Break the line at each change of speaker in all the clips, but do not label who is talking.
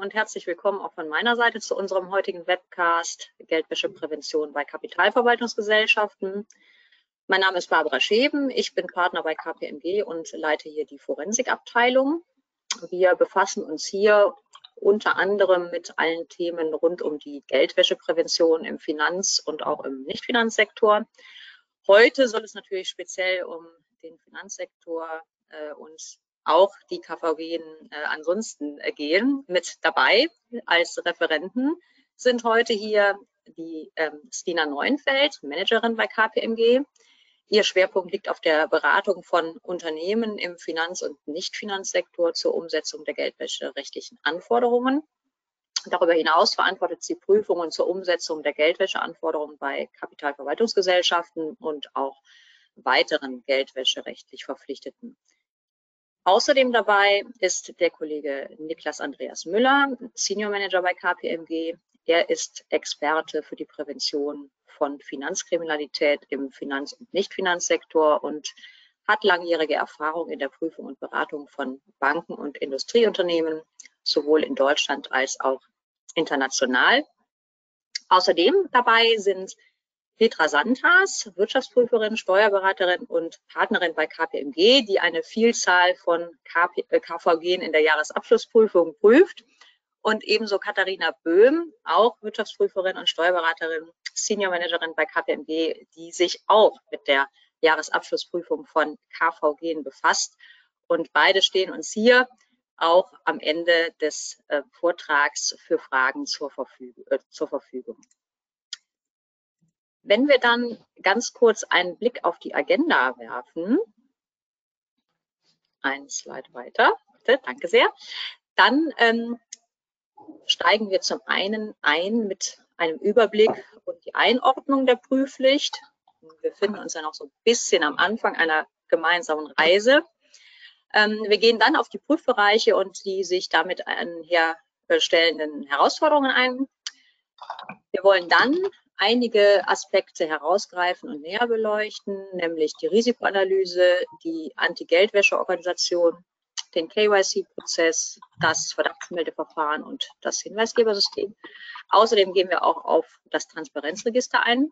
und herzlich willkommen auch von meiner Seite zu unserem heutigen Webcast Geldwäscheprävention bei Kapitalverwaltungsgesellschaften. Mein Name ist Barbara Scheben, ich bin Partner bei KPMG und leite hier die Forensikabteilung. Wir befassen uns hier unter anderem mit allen Themen rund um die Geldwäscheprävention im Finanz- und auch im Nichtfinanzsektor. Heute soll es natürlich speziell um den Finanzsektor äh, und auch die KVG äh, ansonsten äh, gehen. Mit dabei als Referenten sind heute hier die ähm, Stina Neuenfeld, Managerin bei KPMG. Ihr Schwerpunkt liegt auf der Beratung von Unternehmen im Finanz- und Nichtfinanzsektor zur Umsetzung der geldwäscherechtlichen Anforderungen. Darüber hinaus verantwortet sie Prüfungen zur Umsetzung der Geldwäscheanforderungen bei Kapitalverwaltungsgesellschaften und auch weiteren geldwäscherechtlich Verpflichteten. Außerdem dabei ist der Kollege Niklas Andreas Müller, Senior Manager bei KPMG. Er ist Experte für die Prävention von Finanzkriminalität im Finanz- und Nichtfinanzsektor und hat langjährige Erfahrung in der Prüfung und Beratung von Banken und Industrieunternehmen, sowohl in Deutschland als auch international. Außerdem dabei sind Petra Santas, Wirtschaftsprüferin, Steuerberaterin und Partnerin bei KPMG, die eine Vielzahl von KP, äh, KVG in der Jahresabschlussprüfung prüft. Und ebenso Katharina Böhm, auch Wirtschaftsprüferin und Steuerberaterin, Senior Managerin bei KPMG, die sich auch mit der Jahresabschlussprüfung von KVG befasst. Und beide stehen uns hier auch am Ende des äh, Vortrags für Fragen zur, Verfügung, äh, zur Verfügung. Wenn wir dann ganz kurz einen Blick auf die Agenda werfen, ein Slide weiter, bitte, danke sehr, dann ähm, steigen wir zum einen ein mit einem Überblick und die Einordnung der Prüfpflicht. Wir befinden uns ja noch so ein bisschen am Anfang einer gemeinsamen Reise. Ähm, wir gehen dann auf die Prüfbereiche und die sich damit einherstellenden Herausforderungen ein. Wir wollen dann einige Aspekte herausgreifen und näher beleuchten, nämlich die Risikoanalyse, die Anti-Geldwäsche-Organisation, den KYC-Prozess, das Verdachtsmeldeverfahren und das Hinweisgebersystem. Außerdem gehen wir auch auf das Transparenzregister ein.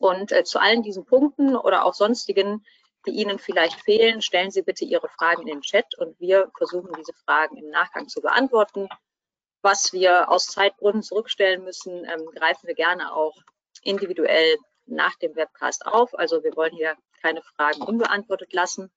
Und äh, zu allen diesen Punkten oder auch sonstigen, die Ihnen vielleicht fehlen, stellen Sie bitte Ihre Fragen in den Chat und wir versuchen diese Fragen im Nachgang zu beantworten was wir aus Zeitgründen zurückstellen müssen, ähm, greifen wir gerne auch individuell nach dem Webcast auf. Also wir wollen hier keine Fragen unbeantwortet lassen.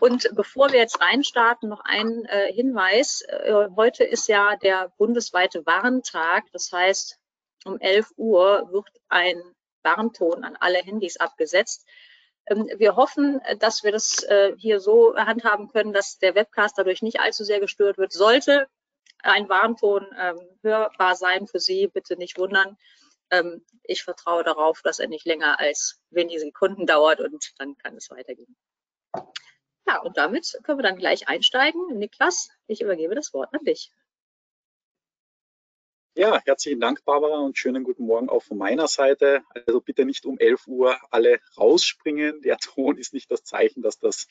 Und bevor wir jetzt reinstarten, noch ein äh, Hinweis. Äh, heute ist ja der bundesweite Warntag. Das heißt, um 11 Uhr wird ein Warnton an alle Handys abgesetzt. Ähm, wir hoffen, dass wir das äh, hier so handhaben können, dass der Webcast dadurch nicht allzu sehr gestört wird. Sollte ein Warnton ähm, hörbar sein für Sie. Bitte nicht wundern. Ähm, ich vertraue darauf, dass er nicht länger als wenige Sekunden dauert und dann kann es weitergehen. Ja, und damit können wir dann gleich einsteigen. Niklas, ich übergebe das Wort an dich.
Ja, herzlichen Dank, Barbara, und schönen guten Morgen auch von meiner Seite. Also bitte nicht um 11 Uhr alle rausspringen. Der Ton ist nicht das Zeichen, dass das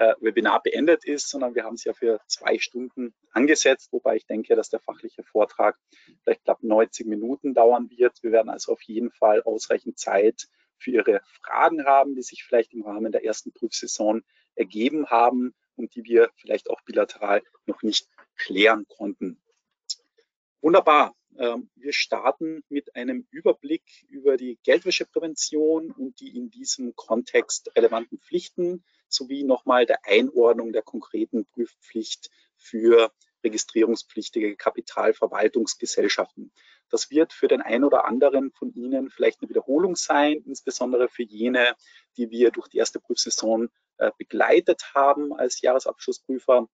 äh, Webinar beendet ist, sondern wir haben es ja für zwei Stunden angesetzt, wobei ich denke, dass der fachliche Vortrag vielleicht knapp 90 Minuten dauern wird. Wir werden also auf jeden Fall ausreichend Zeit für Ihre Fragen haben, die sich vielleicht im Rahmen der ersten Prüfsaison ergeben haben und die wir vielleicht auch bilateral noch nicht klären konnten. Wunderbar. Ähm, wir starten mit einem Überblick über die Geldwäscheprävention und die in diesem Kontext relevanten Pflichten sowie nochmal der Einordnung der konkreten Prüfpflicht für registrierungspflichtige Kapitalverwaltungsgesellschaften. Das wird für den einen oder anderen von Ihnen vielleicht eine Wiederholung sein, insbesondere für jene, die wir durch die erste Prüfsaison äh, begleitet haben als Jahresabschlussprüfer,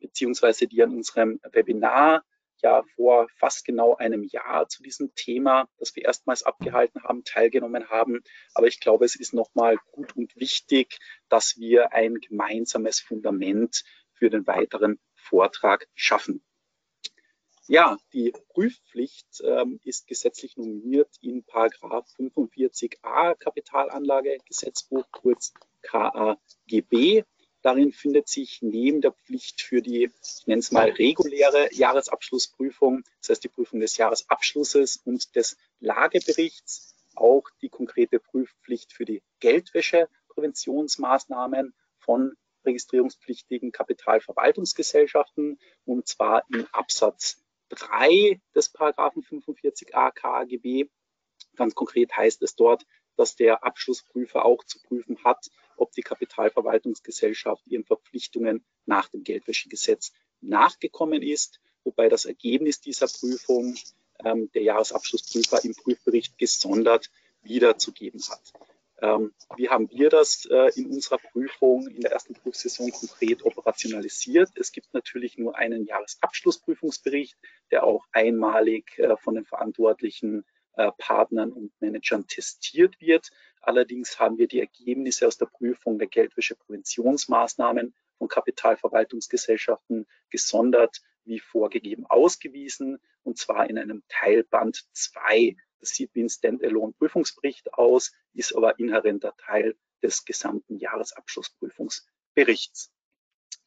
beziehungsweise die an unserem Webinar ja vor fast genau einem Jahr zu diesem Thema, das wir erstmals abgehalten haben, teilgenommen haben. Aber ich glaube, es ist nochmal gut und wichtig, dass wir ein gemeinsames Fundament für den weiteren Vortrag schaffen. Ja, die Prüfpflicht ähm, ist gesetzlich normiert in Paragraph 45a Kapitalanlagegesetzbuch, kurz KAGB. Darin findet sich neben der Pflicht für die, ich nenne es mal, reguläre Jahresabschlussprüfung, das heißt die Prüfung des Jahresabschlusses und des Lageberichts, auch die konkrete Prüfpflicht für die Geldwäschepräventionsmaßnahmen von registrierungspflichtigen Kapitalverwaltungsgesellschaften und zwar in Absatz 3 des Paragraphen 45a KGB. Ganz konkret heißt es dort, dass der Abschlussprüfer auch zu prüfen hat, ob die Kapitalverwaltungsgesellschaft ihren Verpflichtungen nach dem Geldwäschegesetz nachgekommen ist, wobei das Ergebnis dieser Prüfung ähm, der Jahresabschlussprüfer im Prüfbericht gesondert wiederzugeben hat. Ähm, wie haben wir das äh, in unserer Prüfung in der ersten Prüfsaison konkret operationalisiert? Es gibt natürlich nur einen Jahresabschlussprüfungsbericht, der auch einmalig äh, von den Verantwortlichen äh, Partnern und Managern testiert wird. Allerdings haben wir die Ergebnisse aus der Prüfung der Geldwäschepräventionsmaßnahmen von Kapitalverwaltungsgesellschaften gesondert wie vorgegeben ausgewiesen und zwar in einem Teilband 2. Das sieht wie ein Standalone-Prüfungsbericht aus, ist aber inhärenter Teil des gesamten Jahresabschlussprüfungsberichts.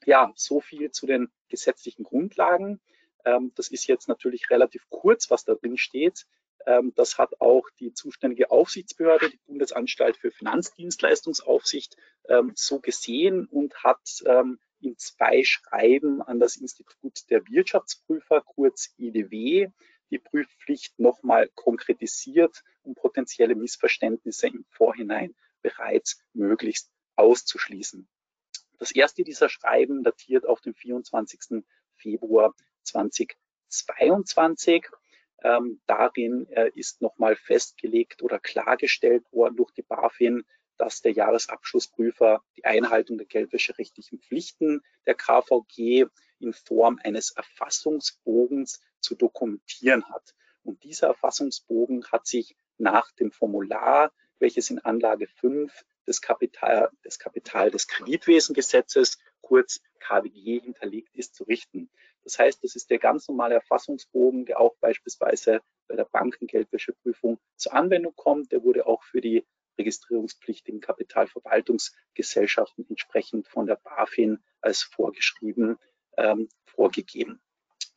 Ja, so viel zu den gesetzlichen Grundlagen. Ähm, das ist jetzt natürlich relativ kurz, was da drin steht. Ähm, das hat auch die zuständige Aufsichtsbehörde, die Bundesanstalt für Finanzdienstleistungsaufsicht, ähm, so gesehen und hat ähm, in zwei Schreiben an das Institut der Wirtschaftsprüfer, kurz IDW, die Prüfpflicht nochmal konkretisiert, um potenzielle Missverständnisse im Vorhinein bereits möglichst auszuschließen. Das erste dieser Schreiben datiert auf den 24. Februar 2022 ähm, darin äh, ist nochmal festgelegt oder klargestellt worden durch die BaFin, dass der Jahresabschlussprüfer die Einhaltung der geldwäscherechtlichen Pflichten der KVG in Form eines Erfassungsbogens zu dokumentieren hat. Und dieser Erfassungsbogen hat sich nach dem Formular, welches in Anlage 5 des Kapital des, Kapital des Kreditwesengesetzes, kurz KWG, hinterlegt ist, zu richten. Das heißt, das ist der ganz normale Erfassungsbogen, der auch beispielsweise bei der Bankengeldwäscheprüfung zur Anwendung kommt. Der wurde auch für die registrierungspflichtigen Kapitalverwaltungsgesellschaften entsprechend von der BaFin als vorgeschrieben ähm, vorgegeben.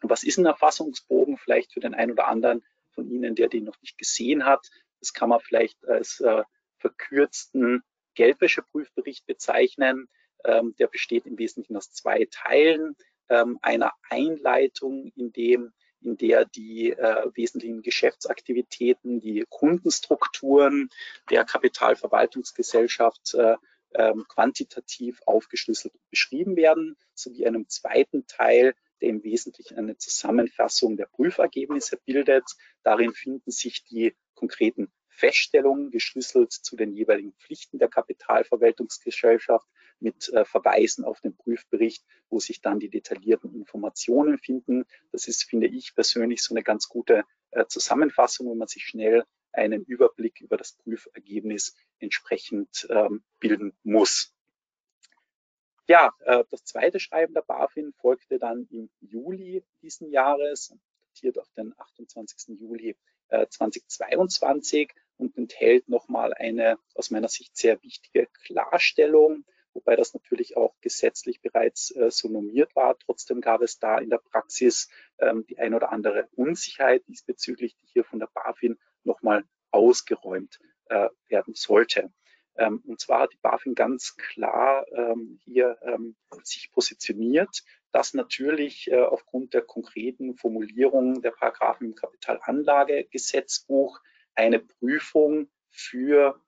Und was ist ein Erfassungsbogen? Vielleicht für den einen oder anderen von Ihnen, der den noch nicht gesehen hat. Das kann man vielleicht als äh, verkürzten Geldwäscheprüfbericht bezeichnen. Ähm, der besteht im Wesentlichen aus zwei Teilen ähm, einer Einleitung, in dem in der die äh, wesentlichen Geschäftsaktivitäten, die Kundenstrukturen der Kapitalverwaltungsgesellschaft äh, ähm, quantitativ aufgeschlüsselt beschrieben werden, sowie einem zweiten Teil, der im Wesentlichen eine Zusammenfassung der Prüfergebnisse bildet. Darin finden sich die konkreten Feststellungen geschlüsselt zu den jeweiligen Pflichten der Kapitalverwaltungsgesellschaft mit äh, Verweisen auf den Prüfbericht, wo sich dann die detaillierten Informationen finden. Das ist, finde ich persönlich, so eine ganz gute äh, Zusammenfassung, wo man sich schnell einen Überblick über das Prüfergebnis entsprechend ähm, bilden muss. Ja, äh, das zweite Schreiben der BaFin folgte dann im Juli diesen Jahres, datiert auf den 28. Juli 2022 und enthält nochmal eine aus meiner Sicht sehr wichtige Klarstellung wobei das natürlich auch gesetzlich bereits äh, so normiert war. Trotzdem gab es da in der Praxis ähm, die ein oder andere Unsicherheit diesbezüglich, die hier von der BaFin nochmal ausgeräumt äh, werden sollte. Ähm, und zwar hat die BaFin ganz klar ähm, hier ähm, sich positioniert, dass natürlich äh, aufgrund der konkreten Formulierung der Paragraphen im Kapitalanlagegesetzbuch eine Prüfung für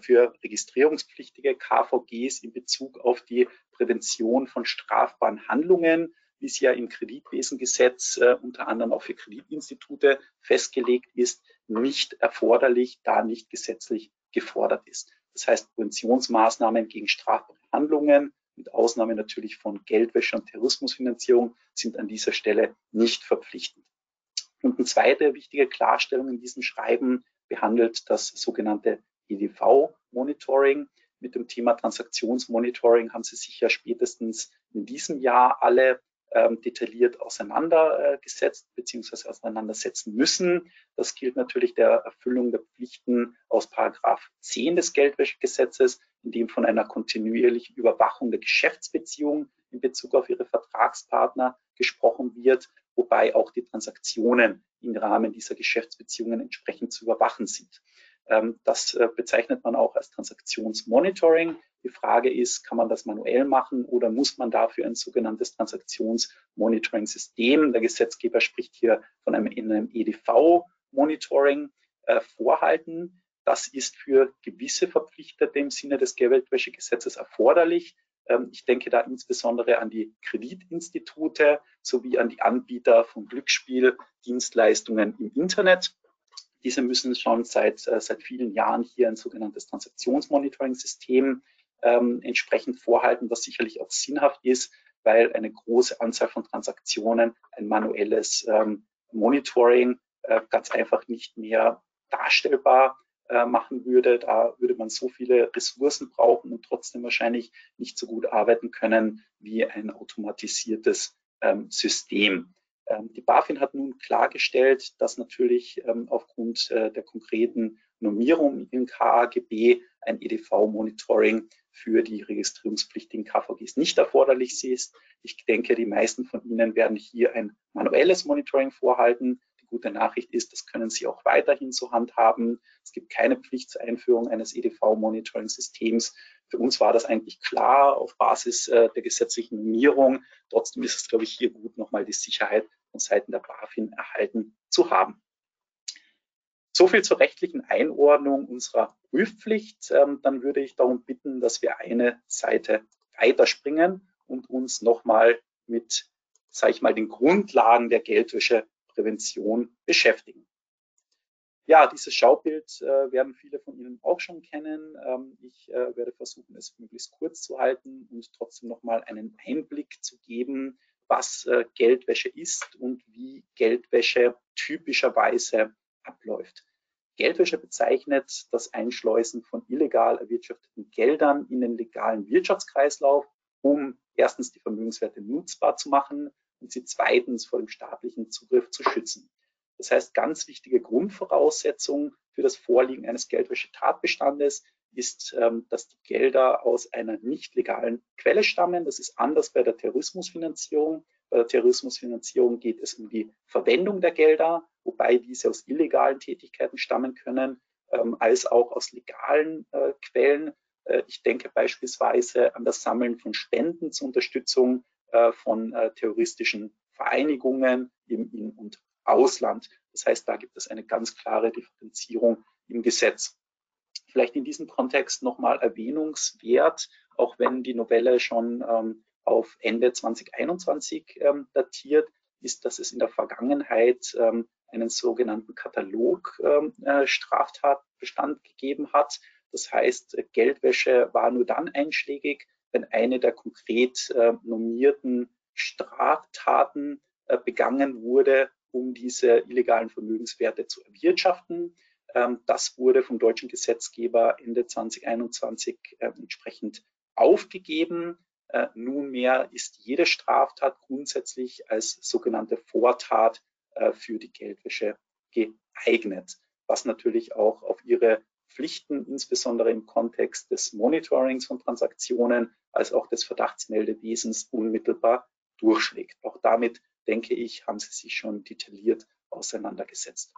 für registrierungspflichtige KVGs in Bezug auf die Prävention von strafbaren Handlungen, wie es ja im Kreditwesengesetz äh, unter anderem auch für Kreditinstitute festgelegt ist, nicht erforderlich, da nicht gesetzlich gefordert ist. Das heißt, Präventionsmaßnahmen gegen strafbare Handlungen, mit Ausnahme natürlich von Geldwäsche und Terrorismusfinanzierung, sind an dieser Stelle nicht verpflichtend. Und eine zweite wichtige Klarstellung in diesem Schreiben behandelt das sogenannte EDV-Monitoring. Mit dem Thema Transaktionsmonitoring haben Sie sicher spätestens in diesem Jahr alle ähm, detailliert auseinandergesetzt bzw. auseinandersetzen müssen. Das gilt natürlich der Erfüllung der Pflichten aus Paragraph 10 des Geldwäschegesetzes, in dem von einer kontinuierlichen Überwachung der Geschäftsbeziehungen in Bezug auf ihre Vertragspartner gesprochen wird, wobei auch die Transaktionen im Rahmen dieser Geschäftsbeziehungen entsprechend zu überwachen sind. Ähm, das äh, bezeichnet man auch als Transaktionsmonitoring. Die Frage ist, kann man das manuell machen oder muss man dafür ein sogenanntes Transaktionsmonitoring-System, der Gesetzgeber spricht hier von einem, einem EDV-Monitoring, äh, vorhalten. Das ist für gewisse Verpflichtete im Sinne des Geldwäschegesetzes erforderlich. Ähm, ich denke da insbesondere an die Kreditinstitute sowie an die Anbieter von Glücksspieldienstleistungen im Internet. Diese müssen schon seit, äh, seit vielen Jahren hier ein sogenanntes Transaktionsmonitoring-System ähm, entsprechend vorhalten, was sicherlich auch sinnhaft ist, weil eine große Anzahl von Transaktionen ein manuelles ähm, Monitoring äh, ganz einfach nicht mehr darstellbar äh, machen würde. Da würde man so viele Ressourcen brauchen und trotzdem wahrscheinlich nicht so gut arbeiten können wie ein automatisiertes ähm, System. Ähm, die BaFin hat nun klargestellt, dass natürlich ähm, aufgrund äh, der konkreten Normierung im KAGB ein EDV-Monitoring für die registrierungspflichtigen KVGs nicht erforderlich ist. Ich denke, die meisten von Ihnen werden hier ein manuelles Monitoring vorhalten. Gute Nachricht ist, das können Sie auch weiterhin so handhaben. Es gibt keine Pflicht zur Einführung eines EDV-Monitoring-Systems. Für uns war das eigentlich klar auf Basis äh, der gesetzlichen Normierung. Trotzdem ist es, glaube ich, hier gut, nochmal die Sicherheit von Seiten der BaFin erhalten zu haben. So viel zur rechtlichen Einordnung unserer Prüfpflicht. Ähm, dann würde ich darum bitten, dass wir eine Seite weiterspringen und uns nochmal mit, sage ich mal, den Grundlagen der Geldwäscheprävention beschäftigen. Ja, dieses Schaubild äh, werden viele von Ihnen auch schon kennen. Ähm, ich äh, werde versuchen, es möglichst kurz zu halten und trotzdem nochmal einen Einblick zu geben, was äh, Geldwäsche ist und wie Geldwäsche typischerweise abläuft. Geldwäsche bezeichnet das Einschleusen von illegal erwirtschafteten Geldern in den legalen Wirtschaftskreislauf, um erstens die Vermögenswerte nutzbar zu machen und sie zweitens vor dem staatlichen Zugriff zu schützen. Das heißt, ganz wichtige Grundvoraussetzung für das Vorliegen eines Geldwäschetatbestandes ist, ähm, dass die Gelder aus einer nicht legalen Quelle stammen. Das ist anders bei der Terrorismusfinanzierung. Bei der Terrorismusfinanzierung geht es um die Verwendung der Gelder, wobei diese aus illegalen Tätigkeiten stammen können, ähm, als auch aus legalen äh, Quellen. Äh, ich denke beispielsweise an das Sammeln von Spenden zur Unterstützung von terroristischen Vereinigungen im In- und Ausland. Das heißt, da gibt es eine ganz klare Differenzierung im Gesetz. Vielleicht in diesem Kontext nochmal erwähnungswert, auch wenn die Novelle schon ähm, auf Ende 2021 ähm, datiert, ist, dass es in der Vergangenheit ähm, einen sogenannten Katalog ähm, äh, Straftatbestand gegeben hat. Das heißt, Geldwäsche war nur dann einschlägig, wenn eine der konkret äh, normierten Straftaten äh, begangen wurde um diese illegalen Vermögenswerte zu erwirtschaften. Ähm, das wurde vom deutschen Gesetzgeber Ende 2021 äh, entsprechend aufgegeben. Äh, nunmehr ist jede Straftat grundsätzlich als sogenannte Vortat äh, für die Geldwäsche geeignet, was natürlich auch auf ihre Pflichten, insbesondere im Kontext des Monitorings von Transaktionen, als auch des Verdachtsmeldewesens unmittelbar durchschlägt. Auch damit denke ich, haben sie sich schon detailliert auseinandergesetzt.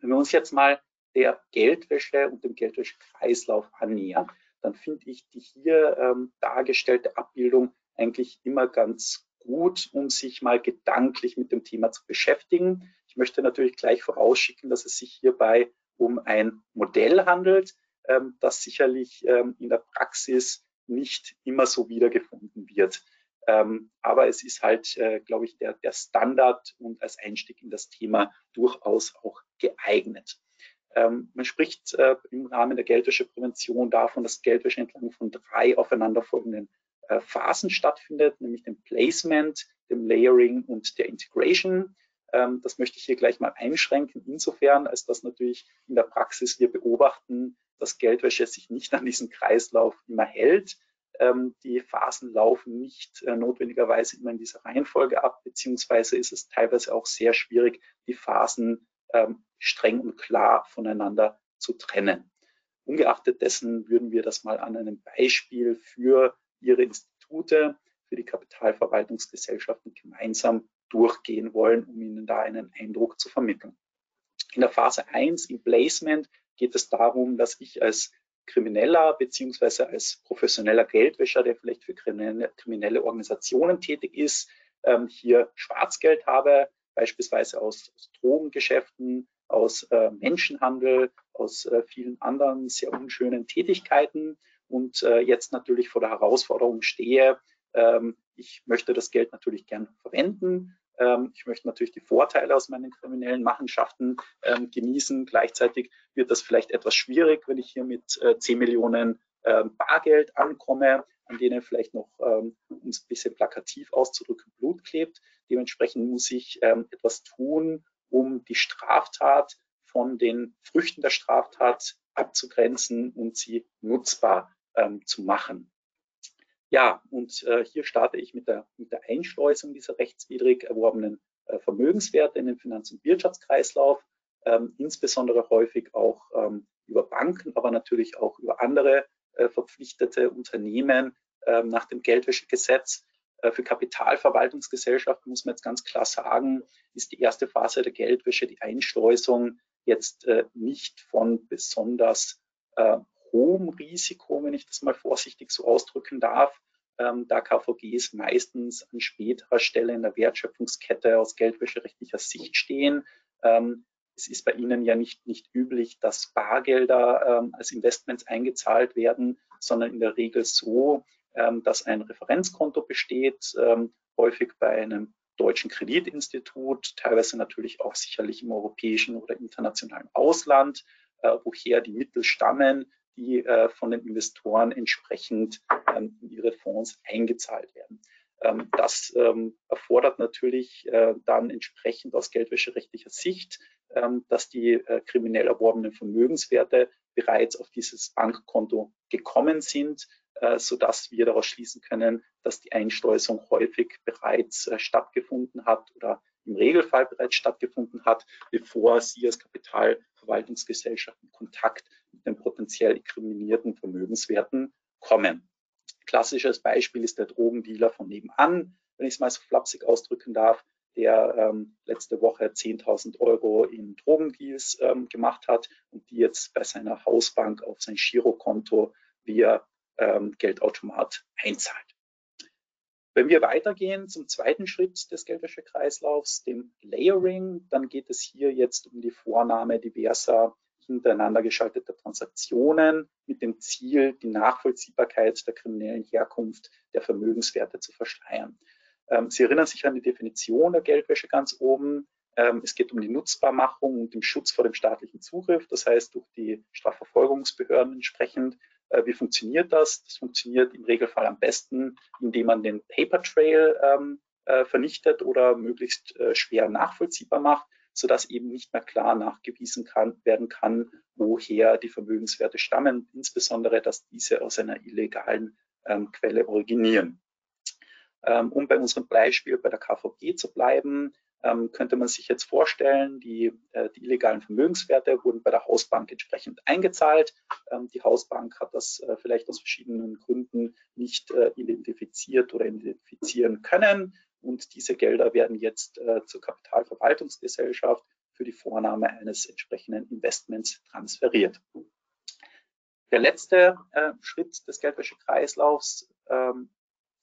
Wenn wir uns jetzt mal der Geldwäsche und dem Geldwäschekreislauf annähern, dann finde ich die hier ähm, dargestellte Abbildung eigentlich immer ganz gut, um sich mal gedanklich mit dem Thema zu beschäftigen. Ich möchte natürlich gleich vorausschicken, dass es sich hierbei um ein Modell handelt, ähm, das sicherlich ähm, in der Praxis nicht immer so wiedergefunden wird. Ähm, aber es ist halt, äh, glaube ich, der, der Standard und als Einstieg in das Thema durchaus auch geeignet. Ähm, man spricht äh, im Rahmen der Geldwäscheprävention davon, dass Geldwäsche entlang von drei aufeinanderfolgenden äh, Phasen stattfindet, nämlich dem Placement, dem Layering und der Integration. Ähm, das möchte ich hier gleich mal einschränken, insofern, als dass natürlich in der Praxis wir beobachten, dass Geldwäsche sich nicht an diesen Kreislauf immer hält, Ähm, die Phasen laufen nicht äh, notwendigerweise immer in dieser Reihenfolge ab, beziehungsweise ist es teilweise auch sehr schwierig, die Phasen ähm, streng und klar voneinander zu trennen. Ungeachtet dessen würden wir das mal an einem Beispiel für Ihre Institute, für die Kapitalverwaltungsgesellschaften gemeinsam durchgehen wollen, um Ihnen da einen Eindruck zu vermitteln. In der Phase 1 im Placement geht es darum, dass ich als Krimineller beziehungsweise als professioneller Geldwäscher, der vielleicht für kriminelle, Organisationen tätig ist, ähm, hier Schwarzgeld habe, beispielsweise aus, aus Drogengeschäften, aus äh, Menschenhandel, aus äh, vielen anderen sehr unschönen Tätigkeiten und äh, jetzt natürlich vor der Herausforderung stehe, ähm, ich möchte das Geld natürlich gern verwenden, ich möchte natürlich die Vorteile aus meinen kriminellen Machenschaften ähm, genießen. Gleichzeitig wird das vielleicht etwas schwierig, wenn ich hier mit äh, 10 Millionen äh, Bargeld ankomme, an denen vielleicht noch, ähm, um es ein bisschen plakativ auszudrücken, Blut klebt. Dementsprechend muss ich ähm, etwas tun, um die Straftat von den Früchten der Straftat abzugrenzen und sie nutzbar ähm, zu machen. Ja, und äh, hier starte ich mit der, mit der Einschleusung dieser rechtswidrig erworbenen äh, Vermögenswerte in den Finanz- und Wirtschaftskreislauf, ähm, insbesondere häufig auch ähm, über Banken, aber natürlich auch über andere äh, verpflichtete Unternehmen ähm, nach dem Geldwäschegesetz. Äh, für Kapitalverwaltungsgesellschaften muss man jetzt ganz klar sagen, ist die erste Phase der Geldwäsche, die Einschleusung, jetzt äh, nicht von besonders äh, hohem Risiko, wenn ich das mal vorsichtig so ausdrücken darf, ähm, da KVGs meistens an späterer Stelle in der Wertschöpfungskette aus geldwäscherechtlicher Sicht stehen. Ähm, es ist bei Ihnen ja nicht, nicht üblich, dass Bargelder ähm, als Investments eingezahlt werden, sondern in der Regel so, ähm, dass ein Referenzkonto besteht, ähm, häufig bei einem deutschen Kreditinstitut, teilweise natürlich auch sicherlich im europäischen oder internationalen Ausland, äh, woher die Mittel stammen, die äh, von den Investoren entsprechend ähm, in ihre Fonds eingezahlt werden. Ähm, das ähm, erfordert natürlich äh, dann entsprechend aus geldwäscherechtlicher Sicht, ähm, dass die äh, kriminell erworbenen Vermögenswerte bereits auf dieses Bankkonto gekommen sind, äh, sodass wir daraus schließen können, dass die Einschleusung häufig bereits äh, stattgefunden hat oder im Regelfall bereits stattgefunden hat, bevor Sie als Kapitalverwaltungsgesellschaft in Kontakt mit den potenziell inkriminierten Vermögenswerten kommen. Klassisches Beispiel ist der Drogendealer von nebenan, wenn ich es mal so flapsig ausdrücken darf, der ähm, letzte Woche 10.000 Euro in Drogendeals ähm, gemacht hat und die jetzt bei seiner Hausbank auf sein Girokonto via ähm, Geldautomat einzahlt. Wenn wir weitergehen zum zweiten Schritt des Geldwäschekreislaufs, dem Layering, dann geht es hier jetzt um die Vornahme diverser hintereinander geschalteter Transaktionen mit dem Ziel, die Nachvollziehbarkeit der kriminellen Herkunft der Vermögenswerte zu verschleiern. Ähm, Sie erinnern sich an die Definition der Geldwäsche ganz oben. Ähm, es geht um die Nutzbarmachung und den Schutz vor dem staatlichen Zugriff, das heißt durch die Strafverfolgungsbehörden entsprechend äh, wie funktioniert das? Das funktioniert im Regelfall am besten, indem man den Paper Trail ähm, äh, vernichtet oder möglichst äh, schwer nachvollziehbar macht, sodass eben nicht mehr klar nachgewiesen kann, werden kann, woher die Vermögenswerte stammen, insbesondere, dass diese aus einer illegalen ähm, Quelle originieren. Ähm, um bei unserem Beispiel bei der KVG zu bleiben, ähm, könnte man sich jetzt vorstellen, die, äh, die, illegalen Vermögenswerte wurden bei der Hausbank entsprechend eingezahlt. Ähm, die Hausbank hat das äh, vielleicht aus verschiedenen Gründen nicht äh, identifiziert oder identifizieren können. Und diese Gelder werden jetzt äh, zur Kapitalverwaltungsgesellschaft für die Vornahme eines entsprechenden Investments transferiert. Der letzte äh, Schritt des Geldwäschekreislaufs, ähm,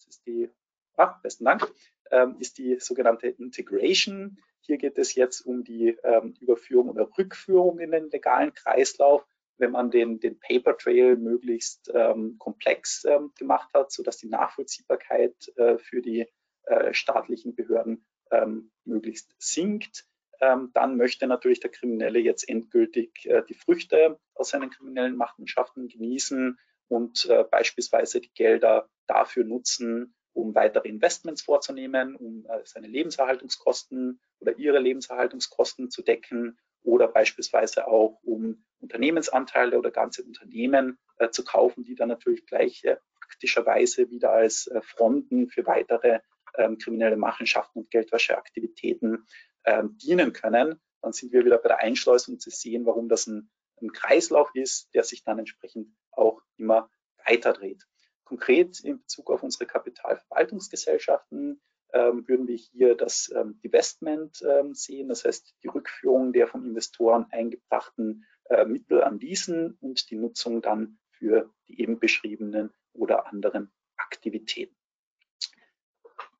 ist die, ah, besten Dank, ähm, ist die sogenannte Integration. Hier geht es jetzt um die ähm, Überführung oder Rückführung in den legalen Kreislauf, wenn man den, den Paper Trail möglichst ähm, komplex ähm, gemacht hat, sodass die Nachvollziehbarkeit äh, für die äh, staatlichen Behörden ähm, möglichst sinkt. Ähm, dann möchte natürlich der Kriminelle jetzt endgültig äh, die Früchte aus seinen kriminellen Machenschaften genießen und äh, beispielsweise die Gelder dafür nutzen, um weitere Investments vorzunehmen, um äh, seine Lebenserhaltungskosten oder ihre Lebenserhaltungskosten zu decken oder beispielsweise auch um Unternehmensanteile oder ganze Unternehmen äh, zu kaufen, die dann natürlich gleich äh, praktischerweise wieder als äh, Fronten für weitere ähm, kriminelle Machenschaften und Geldwäscheaktivitäten ähm, dienen können, dann sind wir wieder bei der Einschleusung zu sehen, warum das ein, ein Kreislauf ist, der sich dann entsprechend auch immer weiter dreht. Konkret in Bezug auf unsere Kapitalverwaltungsgesellschaften ähm, würden wir hier das ähm, Divestment ähm, sehen, das heißt die Rückführung der von Investoren eingebrachten äh, Mittel an diesen und die Nutzung dann für die eben beschriebenen oder anderen Aktivitäten.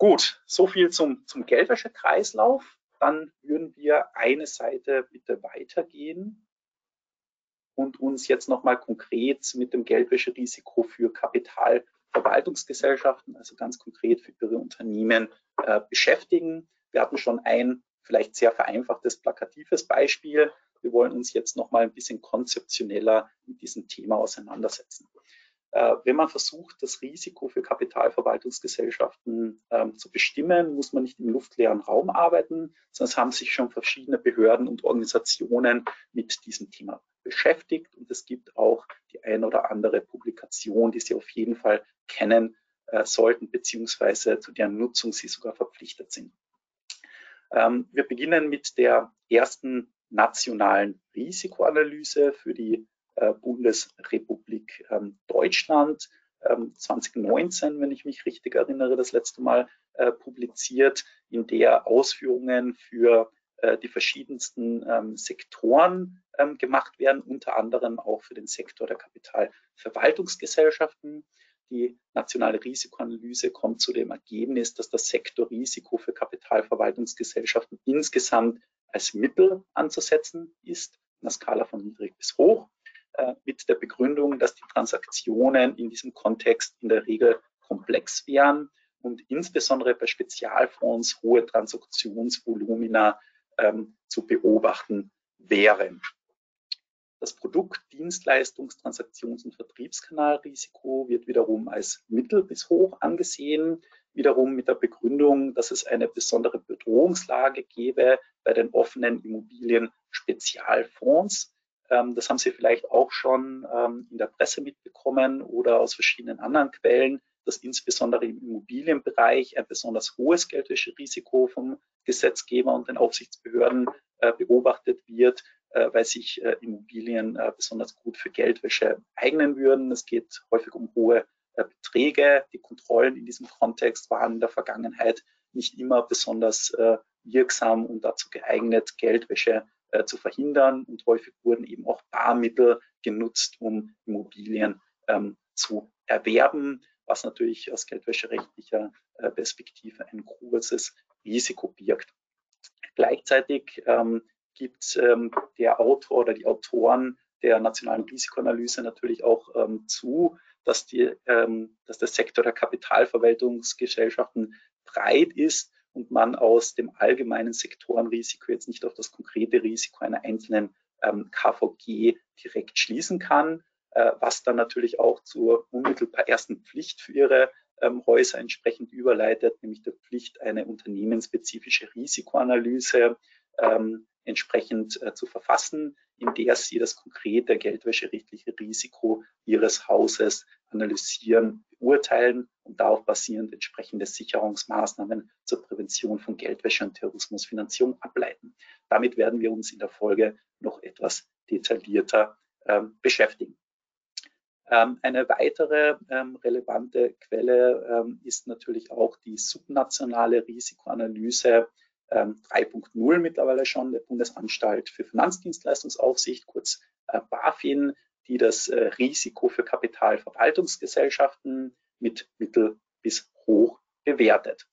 Gut, so viel zum, zum Geldwäschekreislauf. Dann würden wir eine Seite bitte weitergehen und uns jetzt nochmal konkret mit dem Geldwäscherisiko für Kapitalverwaltungsgesellschaften, also ganz konkret für ihre Unternehmen, äh, beschäftigen. Wir hatten schon ein vielleicht sehr vereinfachtes, plakatives Beispiel. Wir wollen uns jetzt nochmal ein bisschen konzeptioneller mit diesem Thema auseinandersetzen. Äh, wenn man versucht, das Risiko für Kapitalverwaltungsgesellschaften ähm, zu bestimmen, muss man nicht im luftleeren Raum arbeiten, sondern es haben sich schon verschiedene Behörden und Organisationen mit diesem Thema beschäftigt und es gibt auch die ein oder andere Publikation, die Sie auf jeden Fall kennen äh, sollten, beziehungsweise zu deren Nutzung Sie sogar verpflichtet sind. Ähm, wir beginnen mit der ersten nationalen Risikoanalyse für die Bundesrepublik ähm, Deutschland. 2019, ähm, wenn ich mich richtig erinnere, das letzte Mal äh, publiziert, in der Ausführungen für äh, die verschiedensten ähm, Sektoren gemacht werden, unter anderem auch für den Sektor der Kapitalverwaltungsgesellschaften. Die nationale Risikoanalyse kommt zu dem Ergebnis, dass das Sektorrisiko für Kapitalverwaltungsgesellschaften insgesamt als Mittel anzusetzen ist, in einer Skala von niedrig bis hoch. Äh, mit der Begründung, dass die Transaktionen in diesem Kontext in der Regel komplex wären und insbesondere bei Spezialfonds hohe Transaktionsvolumina ähm, zu beobachten wären. Das Produkt-, Dienstleistungs-, Transaktions- und Vertriebskanalrisiko wird wiederum als mittel bis hoch angesehen, wiederum mit der Begründung, dass es eine besondere Bedrohungslage gäbe bei den offenen Immobilien-Spezialfonds, das haben Sie vielleicht auch schon ähm, in der Presse mitbekommen oder aus verschiedenen anderen Quellen, dass insbesondere im Immobilienbereich ein besonders hohes Geldwäscherisiko vom Gesetzgeber und den Aufsichtsbehörden äh, beobachtet wird, äh, weil sich äh, Immobilien besonders gut für Geldwäsche eignen würden. Es geht häufig um hohe Beträge. Die Kontrollen in diesem Kontext waren in der Vergangenheit nicht immer besonders wirksam und dazu geeignet, Geldwäsche äh, zu verhindern. Und häufig wurden eben auch Barmittel genutzt, um Immobilien ähm, zu erwerben, was natürlich aus geldwäscherechtlicher äh, Perspektive ein großes Risiko birgt. Gleichzeitig ähm, gibt ähm, der Autor oder die Autoren der nationalen Risikoanalyse natürlich auch ähm, zu, dass, die, ähm, dass der Sektor der Kapitalverwaltungsgesellschaften breit ist und man aus dem allgemeinen Sektorenrisiko jetzt nicht auf das konkrete Risiko einer einzelnen ähm, KVG direkt schließen kann, äh, was dann natürlich auch zur unmittelbar ersten Pflicht für ihre ähm, Häuser entsprechend überleitet, nämlich der Pflicht, eine unternehmensspezifische Risikoanalyse ähm, entsprechend äh, zu verfassen, in der sie das konkrete geldwäscherechtliche Risiko ihres Hauses analysieren, beurteilen und darauf basierend entsprechende Sicherungsmaßnahmen zur Prävention von Geldwäsche und Terrorismusfinanzierung ableiten. Damit werden wir uns in der Folge noch etwas detaillierter ähm, beschäftigen. Ähm, eine weitere ähm, relevante Quelle ähm, ist natürlich auch die subnationale Risikoanalyse 3.0 ähm, mittlerweile schon der Bundesanstalt für Finanzdienstleistungsaufsicht, kurz äh, BaFin, die das äh, Risiko für Kapitalverwaltungsgesellschaften mit mittel bis hoch bewertet.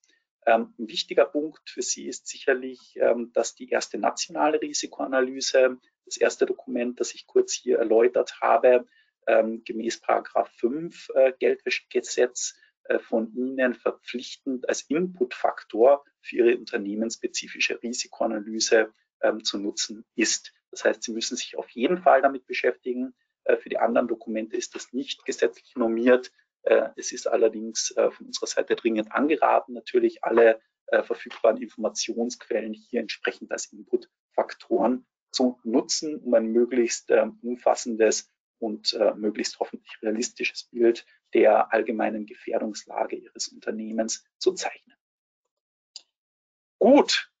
Ähm, ein wichtiger Punkt für Sie ist sicherlich, ähm, dass die erste nationale Risikoanalyse, das erste Dokument, das ich kurz hier erläutert habe, gemäß Paragraph 5 äh, Geldwäschegesetz äh, von Ihnen verpflichtend als Inputfaktor für Ihre unternehmensspezifische Risikoanalyse ähm, zu nutzen ist. Das heißt, Sie müssen sich auf jeden Fall damit beschäftigen. Äh, für die anderen Dokumente ist das nicht gesetzlich normiert. Äh, es ist allerdings äh, von unserer Seite dringend angeraten, natürlich alle verfügbaren Informationsquellen hier entsprechend als Inputfaktoren zu nutzen, um ein möglichst ähm, umfassendes und möglichst hoffentlich realistisches Bild der allgemeinen Gefährdungslage Ihres Unternehmens zu zeichnen. Gut,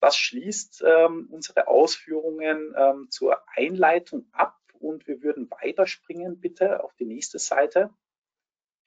das schließt ähm, unsere Ausführungen ähm, zur Einleitung ab und wir würden weiterspringen bitte auf die nächste Seite.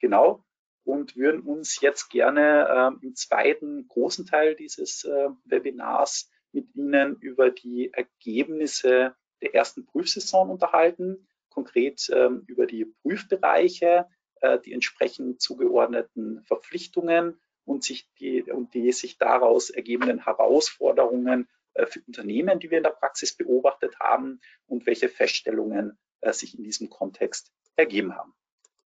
Genau. Und würden uns jetzt gerne ähm, im zweiten großen Teil dieses äh, Webinars mit Ihnen über die Ergebnisse der ersten Prüfsaison unterhalten, konkret ähm, über die Prüfbereiche, äh, die entsprechend zugeordneten Verpflichtungen und, sich die, und die sich daraus ergebenden Herausforderungen äh, für Unternehmen, die wir in der Praxis beobachtet haben und welche Feststellungen äh, sich in diesem Kontext ergeben haben.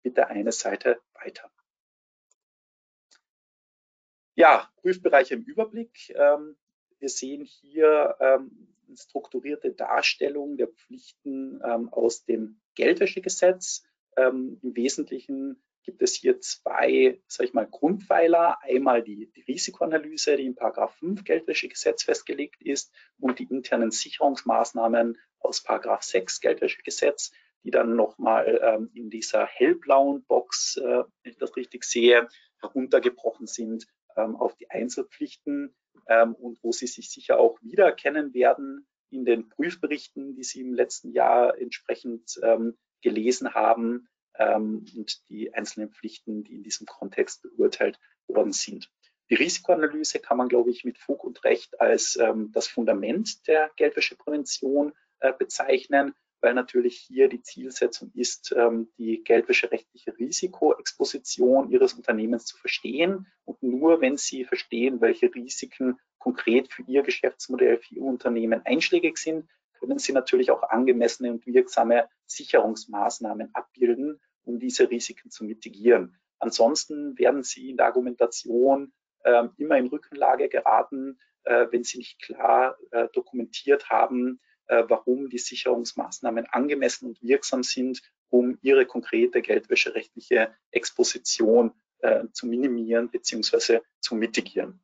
Bitte eine Seite weiter. Ja, Prüfbereiche im Überblick. Ähm, wir sehen hier ähm, eine strukturierte Darstellung der Pflichten ähm, aus dem Geldwäschegesetz. Im Wesentlichen gibt es hier zwei, sag ich mal, Grundpfeiler. Einmal die, die Risikoanalyse, die in Paragraph 5 Geldwäschegesetz festgelegt ist und die internen Sicherungsmaßnahmen aus Paragraph 6 Geldwäschegesetz, die dann nochmal ähm, in dieser hellblauen Box, äh, wenn ich das richtig sehe, heruntergebrochen sind ähm, auf die Einzelpflichten ähm, und wo Sie sich sicher auch wiedererkennen werden in den Prüfberichten, die Sie im letzten Jahr entsprechend ähm, gelesen haben ähm, und die einzelnen Pflichten, die in diesem Kontext beurteilt worden sind. Die Risikoanalyse kann man, glaube ich, mit Fug und Recht als ähm, das Fundament der Geldwäscheprävention äh, bezeichnen, weil natürlich hier die Zielsetzung ist, ähm, die geldwäscherechtliche Risikoexposition Ihres Unternehmens zu verstehen. Und nur wenn Sie verstehen, welche Risiken konkret für Ihr Geschäftsmodell, für Ihr Unternehmen einschlägig sind, können Sie natürlich auch angemessene und wirksame Sicherungsmaßnahmen abbilden, um diese Risiken zu mitigieren. Ansonsten werden Sie in der Argumentation äh, immer in Rückenlage geraten, äh, wenn Sie nicht klar äh, dokumentiert haben, äh, warum die Sicherungsmaßnahmen angemessen und wirksam sind, um Ihre konkrete geldwäscherechtliche Exposition äh, zu minimieren bzw. zu mitigieren.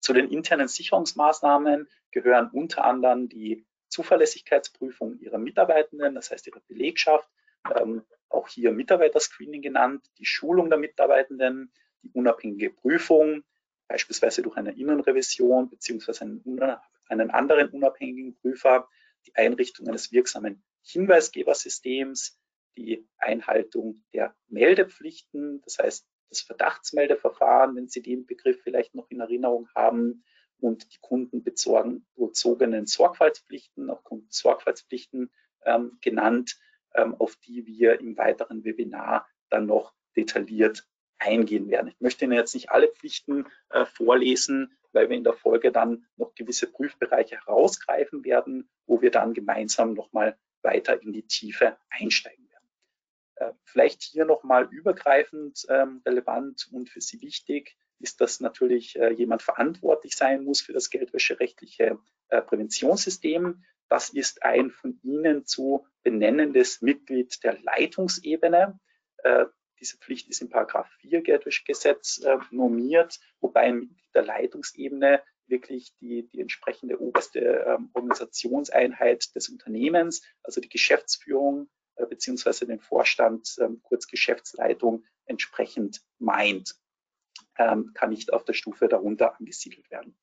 Zu den internen Sicherungsmaßnahmen gehören unter anderem die Zuverlässigkeitsprüfung ihrer Mitarbeitenden, das heißt ihrer Belegschaft, ähm, auch hier Mitarbeiterscreening genannt, die Schulung der Mitarbeitenden, die unabhängige Prüfung, beispielsweise durch eine Innenrevision beziehungsweise einen, einen anderen unabhängigen Prüfer, die Einrichtung eines wirksamen Hinweisgebersystems, die Einhaltung der Meldepflichten, das heißt das Verdachtsmeldeverfahren, wenn Sie den Begriff vielleicht noch in Erinnerung haben, und die kundenbezogenen Sorgfaltspflichten, auch Kundensorgfaltspflichten ähm, genannt, ähm, auf die wir im weiteren Webinar dann noch detailliert eingehen werden. Ich möchte Ihnen jetzt nicht alle Pflichten äh, vorlesen, weil wir in der Folge dann noch gewisse Prüfbereiche herausgreifen werden, wo wir dann gemeinsam nochmal weiter in die Tiefe einsteigen werden. Äh, vielleicht hier nochmal übergreifend ähm, relevant und für Sie wichtig, ist, dass natürlich äh, jemand verantwortlich sein muss für das geldwäscherechtliche äh, Präventionssystem. Das ist ein von Ihnen zu benennendes Mitglied der Leitungsebene. Äh, diese Pflicht ist in Paragraph 4 Geldwäschegesetz normiert, wobei ein Mitglied der Leitungsebene wirklich die, die entsprechende oberste ähm, Organisationseinheit des Unternehmens, also die Geschäftsführung beziehungsweise den Vorstand, ähm, kurz Geschäftsleitung, entsprechend meint ähm, kann nicht auf der Stufe darunter angesiedelt werden.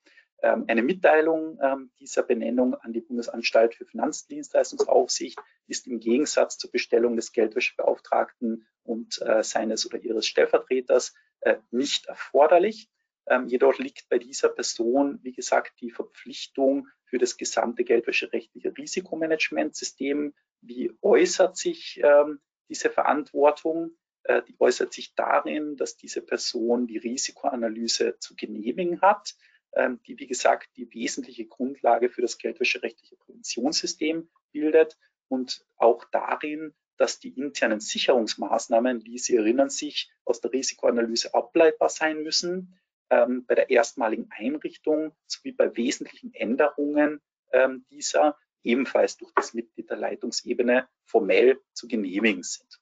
Ähm, eine Mitteilung ähm, dieser Benennung an die Bundesanstalt für Finanzdienstleistungsaufsicht ist im Gegensatz zur Bestellung des Geldwäschebeauftragten und äh, seines oder ihres Stellvertreters äh, nicht erforderlich. Ähm, jedoch liegt bei dieser Person, wie gesagt, die Verpflichtung für das gesamte geldwäscherechtliche Risikomanagementsystem. Wie äußert sich ähm, diese Verantwortung? Äh, die äußert sich darin, dass diese Person die Risikoanalyse zu genehmigen hat, ähm, die, wie gesagt, die wesentliche Grundlage für das geldwäscherechtliche Präventionssystem bildet und auch darin, dass die internen Sicherungsmaßnahmen, wie Sie erinnern sich, aus der Risikoanalyse ableitbar sein müssen, ähm, bei der erstmaligen Einrichtung sowie bei wesentlichen Änderungen ähm, dieser ebenfalls durch das Mitglied der Leitungsebene formell zu genehmigen sind.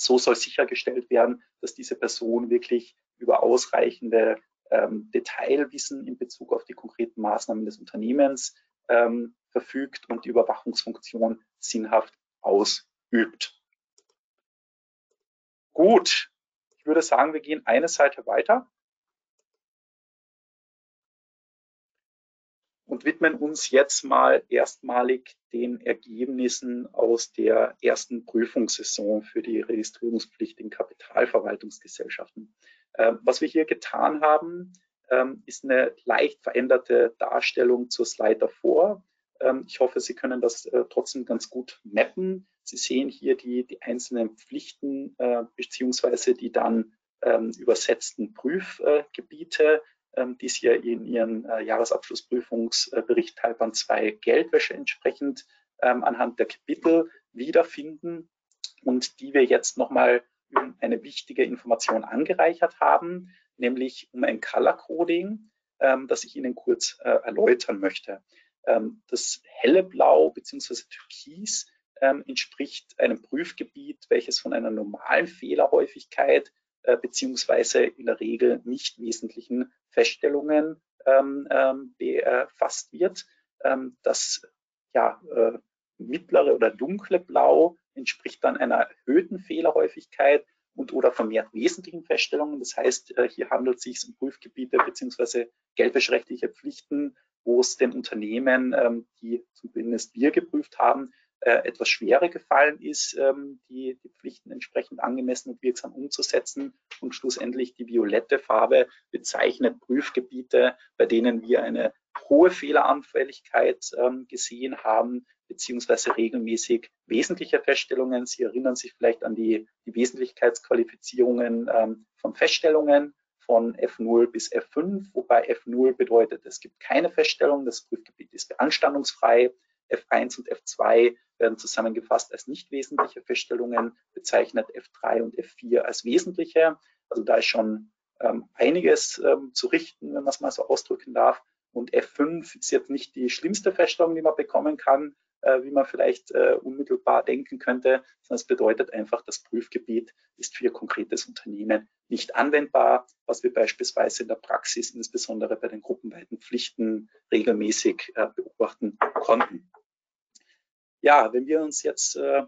So soll sichergestellt werden, dass diese Person wirklich über ausreichende ähm, Detailwissen in Bezug auf die konkreten Maßnahmen des Unternehmens ähm, verfügt und die Überwachungsfunktion sinnhaft ausübt. übt. Gut, ich würde sagen, wir gehen eine Seite weiter und widmen uns jetzt mal erstmalig den Ergebnissen aus der ersten Prüfungssaison für die registrierungspflichtigen Kapitalverwaltungsgesellschaften. Ähm, was wir hier getan haben, ähm, ist eine leicht veränderte Darstellung zur Slide davor. Ähm, ich hoffe, Sie können das äh, trotzdem ganz gut mappen. Sie sehen hier die, die einzelnen Pflichten äh, beziehungsweise die dann übersetzten Prüfgebiete die Sie ja in Ihren äh, Jahresabschlussprüfungsbericht Teilband 2 Geldwäsche entsprechend ähm, anhand der Kapitel wiederfinden und die wir jetzt nochmal um eine wichtige Information angereichert haben, nämlich um ein Color Coding, ähm, das ich Ihnen kurz äh, erläutern möchte. Ähm, das helle Blau bzw. Türkis ähm, entspricht einem Prüfgebiet, welches von einer normalen Fehlerhäufigkeit äh, beziehungsweise in der Regel nicht wesentlichen Feststellungen ähm, ähm, befasst wird. Ähm, das ja, äh, mittlere oder dunkle Blau entspricht dann einer erhöhten Fehlerhäufigkeit und oder vermehrt wesentlichen Feststellungen. Das heißt, äh, hier handelt es sich um Prüfgebiete beziehungsweise geldwäscherechtliche Pflichten, wo es den Unternehmen, ähm, die zumindest wir geprüft haben, etwas schwerer gefallen ist, ähm, die, die Pflichten entsprechend angemessen und wirksam umzusetzen. Und schlussendlich die violette Farbe bezeichnet Prüfgebiete, bei denen wir eine hohe Fehleranfälligkeit ähm, gesehen haben, beziehungsweise regelmäßig wesentliche Feststellungen. Sie erinnern sich vielleicht an die, die Wesentlichkeitsqualifizierungen ähm, von Feststellungen von F0 bis F5, wobei F0 bedeutet, es gibt keine Feststellung, das Prüfgebiet ist beanstandungsfrei. F1 und F2 werden zusammengefasst als nicht wesentliche Feststellungen, bezeichnet F3 und F4 als wesentliche. Also da ist schon ähm, einiges ähm, zu richten, wenn man es mal so ausdrücken darf. Und F5 ist jetzt nicht die schlimmste Feststellung, die man bekommen kann, wie man vielleicht äh, unmittelbar denken könnte, sondern es bedeutet einfach, das Prüfgebiet ist für konkretes Unternehmen nicht anwendbar, was wir beispielsweise in der Praxis, insbesondere bei den gruppenweiten Pflichten, regelmäßig äh, beobachten konnten. Ja, wenn wir uns jetzt äh,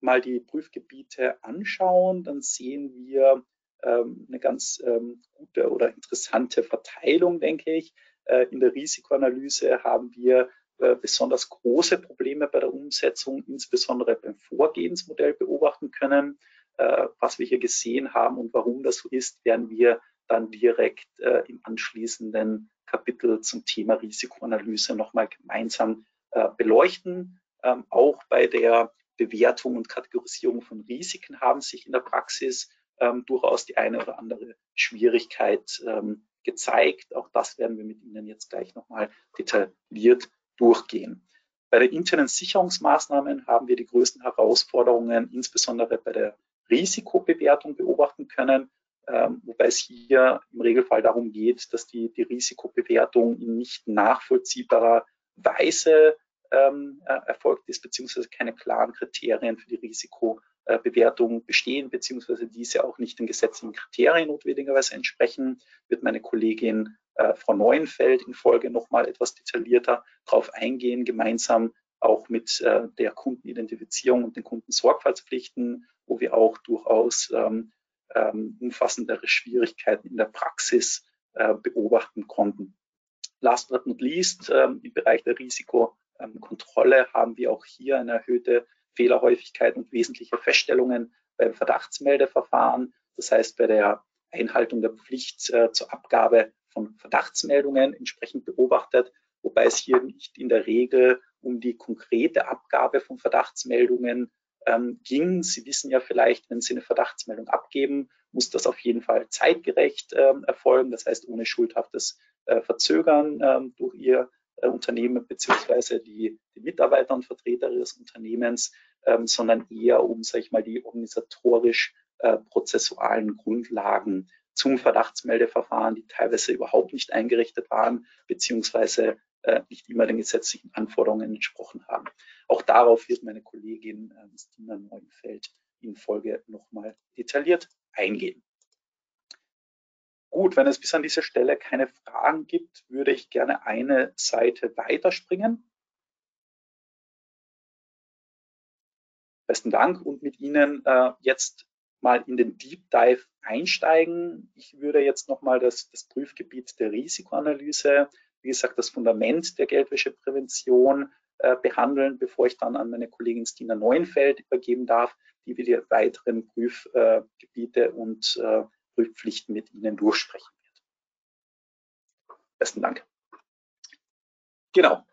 mal die Prüfgebiete anschauen, dann sehen wir ähm, eine ganz ähm, gute oder interessante Verteilung, denke ich. Äh, in der Risikoanalyse haben wir äh, besonders große Probleme bei der Umsetzung, insbesondere beim Vorgehensmodell beobachten können. Äh, was wir hier gesehen haben und warum das so ist, werden wir dann direkt äh, im anschließenden Kapitel zum Thema Risikoanalyse nochmal gemeinsam äh, beleuchten. Ähm, auch bei der Bewertung und Kategorisierung von Risiken haben sich in der Praxis ähm, durchaus die eine oder andere Schwierigkeit ähm, gezeigt. Auch das werden wir mit Ihnen jetzt gleich nochmal detailliert durchgehen. Bei den internen Sicherungsmaßnahmen haben wir die größten Herausforderungen, insbesondere bei der Risikobewertung beobachten können, ähm, wobei es hier im Regelfall darum geht, dass die, die Risikobewertung in nicht nachvollziehbarer Weise ähm, äh, erfolgt ist, beziehungsweise keine klaren Kriterien für die Risikobewertung bestehen, beziehungsweise diese auch nicht den gesetzlichen Kriterien notwendigerweise entsprechen, wird meine Kollegin äh, Frau Neuenfeld in Folge nochmal etwas detaillierter darauf eingehen, gemeinsam auch mit äh, der Kundenidentifizierung und den Kundensorgfaltspflichten, wo wir auch durchaus ähm, ähm, umfassendere Schwierigkeiten in der Praxis äh, beobachten konnten. Last but not least, ähm, im Bereich der Risiko ähm, Kontrolle haben wir auch hier eine erhöhte Fehlerhäufigkeit und wesentliche Feststellungen beim Verdachtsmeldeverfahren. Das heißt, bei der Einhaltung der Pflicht äh, zur Abgabe von Verdachtsmeldungen entsprechend beobachtet, wobei es hier nicht in der Regel um die konkrete Abgabe von Verdachtsmeldungen ähm, ging. Sie wissen ja vielleicht, wenn Sie eine Verdachtsmeldung abgeben, muss das auf jeden Fall zeitgerecht ähm, erfolgen, das heißt ohne schuldhaftes äh, Verzögern ähm, durch Ihr äh, Unternehmen beziehungsweise die, die Mitarbeiter und Vertreter des Unternehmens, ähm, sondern eher um, sage ich mal, die organisatorisch äh, prozessualen Grundlagen zum Verdachtsmeldeverfahren, die teilweise überhaupt nicht eingerichtet waren, beziehungsweise äh, nicht immer den gesetzlichen Anforderungen entsprochen haben. Auch darauf wird meine Kollegin äh, Stina Neuenfeld in Folge nochmal detailliert eingehen. Gut, wenn es bis an dieser Stelle keine Fragen gibt, würde ich gerne eine Seite weiterspringen. Besten Dank und mit Ihnen äh, jetzt mal in den Deep Dive einsteigen. Ich würde jetzt nochmal das, das Prüfgebiet der Risikoanalyse, wie gesagt, das Fundament der Geldwäscheprävention äh, behandeln, bevor ich dann an meine Kollegin Stina Neuenfeld übergeben darf, die wir die weiteren Prüfgebiete und äh, Prüfpflichten mit Ihnen durchsprechen wird. Besten Dank. Genau.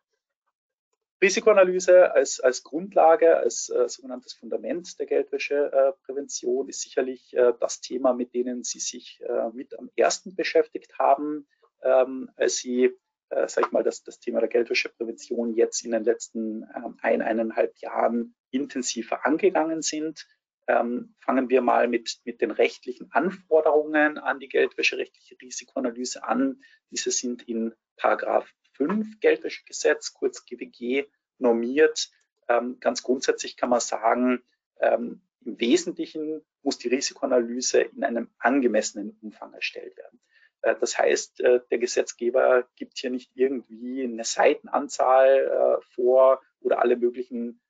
Risikoanalyse als, als Grundlage, als äh, sogenanntes Fundament der Geldwäscheprävention ist sicherlich äh, das Thema, mit denen Sie sich äh, mit am ersten beschäftigt haben, ähm, als Sie, äh, sag ich mal, das, das Thema der Geldwäscheprävention jetzt in den letzten ähm, ein, eineinhalb Jahren intensiver angegangen sind. Ähm, fangen wir mal mit, mit den rechtlichen Anforderungen an die geldwäscherechtliche Risikoanalyse an. Diese sind in Paragraph 5 Geldwäschegesetz, kurz GWG, normiert. Ähm, ganz grundsätzlich kann man sagen, ähm, im Wesentlichen muss die Risikoanalyse in einem angemessenen Umfang erstellt werden. Äh, das heißt, äh, der Gesetzgeber gibt hier nicht irgendwie eine Seitenanzahl äh, vor oder alle möglichen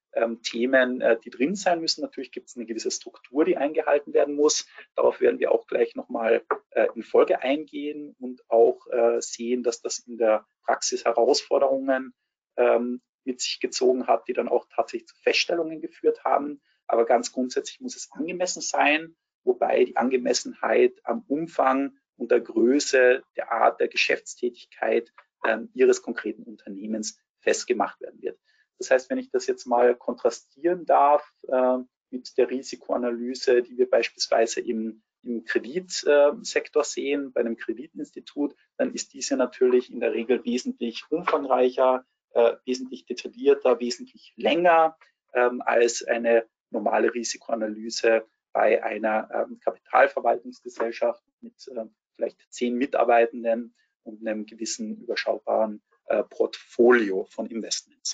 Themen, äh, die drin sein müssen. Natürlich gibt es eine gewisse Struktur, die eingehalten werden muss. Darauf werden wir auch gleich nochmal äh, in Folge eingehen und auch äh, sehen, dass das in der Praxis Herausforderungen ähm, mit sich gezogen hat, die dann auch tatsächlich zu Feststellungen geführt haben. Aber ganz grundsätzlich muss es angemessen sein, wobei die Angemessenheit am Umfang und der Größe, der Art der Geschäftstätigkeit ähm, Ihres konkreten Unternehmens festgemacht werden wird. Das heißt, wenn ich das jetzt mal kontrastieren darf äh, mit der Risikoanalyse, die wir beispielsweise im, im Kreditsektor äh, sehen, bei einem Kreditinstitut, dann ist diese natürlich in der Regel wesentlich umfangreicher, äh, wesentlich detaillierter, wesentlich länger ähm, als eine normale Risikoanalyse bei einer ähm, Kapitalverwaltungsgesellschaft mit äh, vielleicht zehn Mitarbeitenden und einem gewissen überschaubaren äh, Portfolio von Investments.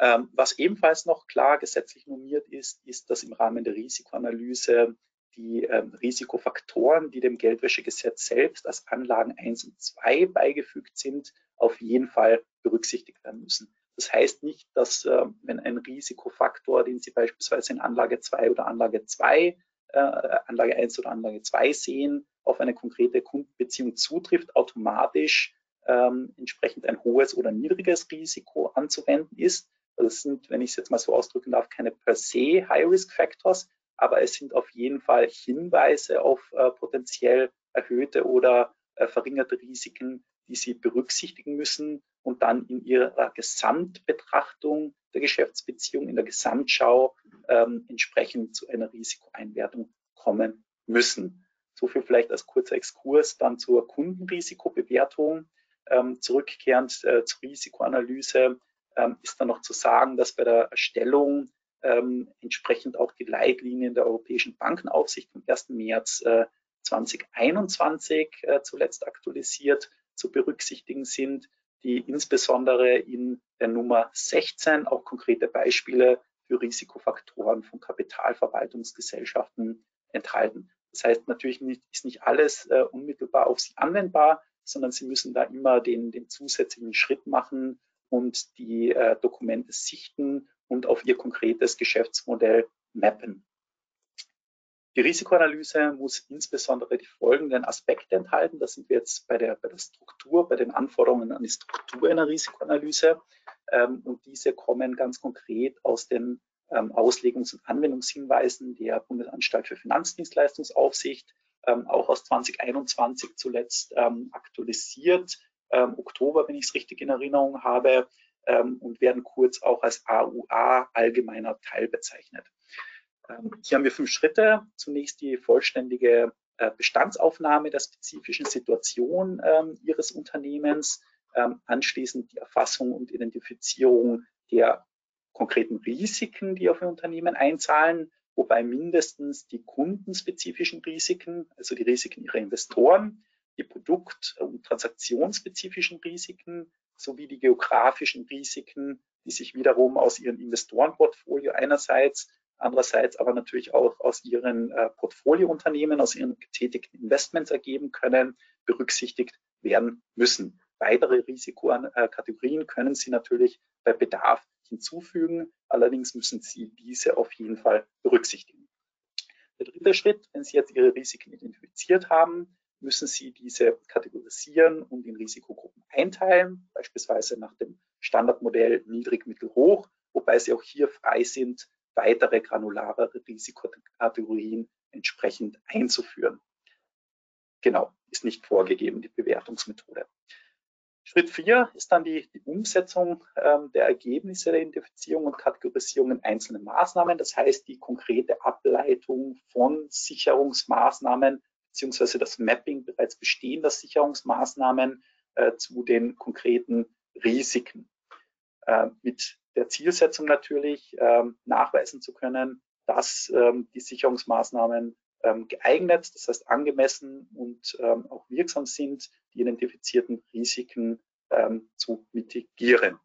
Ähm, was ebenfalls noch klar gesetzlich normiert ist, ist, dass im Rahmen der Risikoanalyse die ähm, Risikofaktoren, die dem Geldwäschegesetz selbst als Anlagen 1 und 2 beigefügt sind, auf jeden Fall berücksichtigt werden müssen. Das heißt nicht, dass äh, wenn ein Risikofaktor, den Sie beispielsweise in Anlage 2 oder Anlage 2, äh, Anlage 1 oder Anlage 2 sehen, auf eine konkrete Kundenbeziehung zutrifft, automatisch ähm, entsprechend ein hohes oder niedriges Risiko anzuwenden ist, das sind, wenn ich es jetzt mal so ausdrücken darf, keine per se High-Risk-Factors, aber es sind auf jeden Fall Hinweise auf äh, potenziell erhöhte oder äh, verringerte Risiken, die Sie berücksichtigen müssen und dann in Ihrer Gesamtbetrachtung der Geschäftsbeziehung, in der Gesamtschau ähm, entsprechend zu einer Risikoeinwertung kommen müssen. So viel vielleicht als kurzer Exkurs dann zur Kundenrisikobewertung. Ähm, zurückkehrend äh, zur Risikoanalyse ist dann noch zu sagen, dass bei der Erstellung ähm, entsprechend auch die Leitlinien der Europäischen Bankenaufsicht vom 1. März äh, 2021 äh, zuletzt aktualisiert zu berücksichtigen sind, die insbesondere in der Nummer 16 auch konkrete Beispiele für Risikofaktoren von Kapitalverwaltungsgesellschaften enthalten. Das heißt natürlich nicht, ist nicht alles äh, unmittelbar auf Sie anwendbar, sondern Sie müssen da immer den, den zusätzlichen Schritt machen, und die äh, Dokumente sichten und auf ihr konkretes Geschäftsmodell mappen. Die Risikoanalyse muss insbesondere die folgenden Aspekte enthalten. Da sind wir jetzt bei der, bei der Struktur, bei den Anforderungen an die Struktur einer Risikoanalyse. Ähm, und diese kommen ganz konkret aus den ähm, Auslegungs- und Anwendungshinweisen der Bundesanstalt für Finanzdienstleistungsaufsicht, ähm, auch aus 2021 zuletzt ähm, aktualisiert ähm, Oktober, wenn ich es richtig in Erinnerung habe, ähm, und werden kurz auch als AUA allgemeiner Teil bezeichnet. Ähm, hier haben wir fünf Schritte. Zunächst die vollständige äh, Bestandsaufnahme der spezifischen Situation ähm, Ihres Unternehmens, ähm, anschließend die Erfassung und Identifizierung der konkreten Risiken, die auf Ihr Unternehmen einzahlen, wobei mindestens die kundenspezifischen Risiken, also die Risiken Ihrer Investoren, die produkt- und transaktionsspezifischen Risiken sowie die geografischen Risiken, die sich wiederum aus ihrem Investorenportfolio einerseits, andererseits aber natürlich auch aus ihren äh, Portfoliounternehmen, aus ihren getätigten Investments ergeben können, berücksichtigt werden müssen. weitere Risikokategorien können Sie natürlich bei Bedarf hinzufügen. Allerdings müssen Sie diese auf jeden Fall berücksichtigen. Der dritte Schritt, wenn Sie jetzt Ihre Risiken identifiziert haben, müssen Sie diese kategorisieren und in Risikogruppen einteilen, beispielsweise nach dem Standardmodell niedrig, mittel, hoch, wobei Sie auch hier frei sind, weitere granularere Risikokategorien entsprechend einzuführen. Genau, ist nicht vorgegeben, die Bewertungsmethode. Schritt 4 ist dann die, die Umsetzung ähm, der Ergebnisse der Identifizierung und Kategorisierung in einzelne Maßnahmen. Das heißt, die konkrete Ableitung von Sicherungsmaßnahmen beziehungsweise das Mapping bereits bestehender Sicherungsmaßnahmen äh, zu den konkreten Risiken. Äh, mit der Zielsetzung natürlich äh, nachweisen zu können, dass ähm, die Sicherungsmaßnahmen ähm, geeignet, das heißt angemessen und ähm, auch wirksam sind, die identifizierten Risiken ähm, zu mitigieren.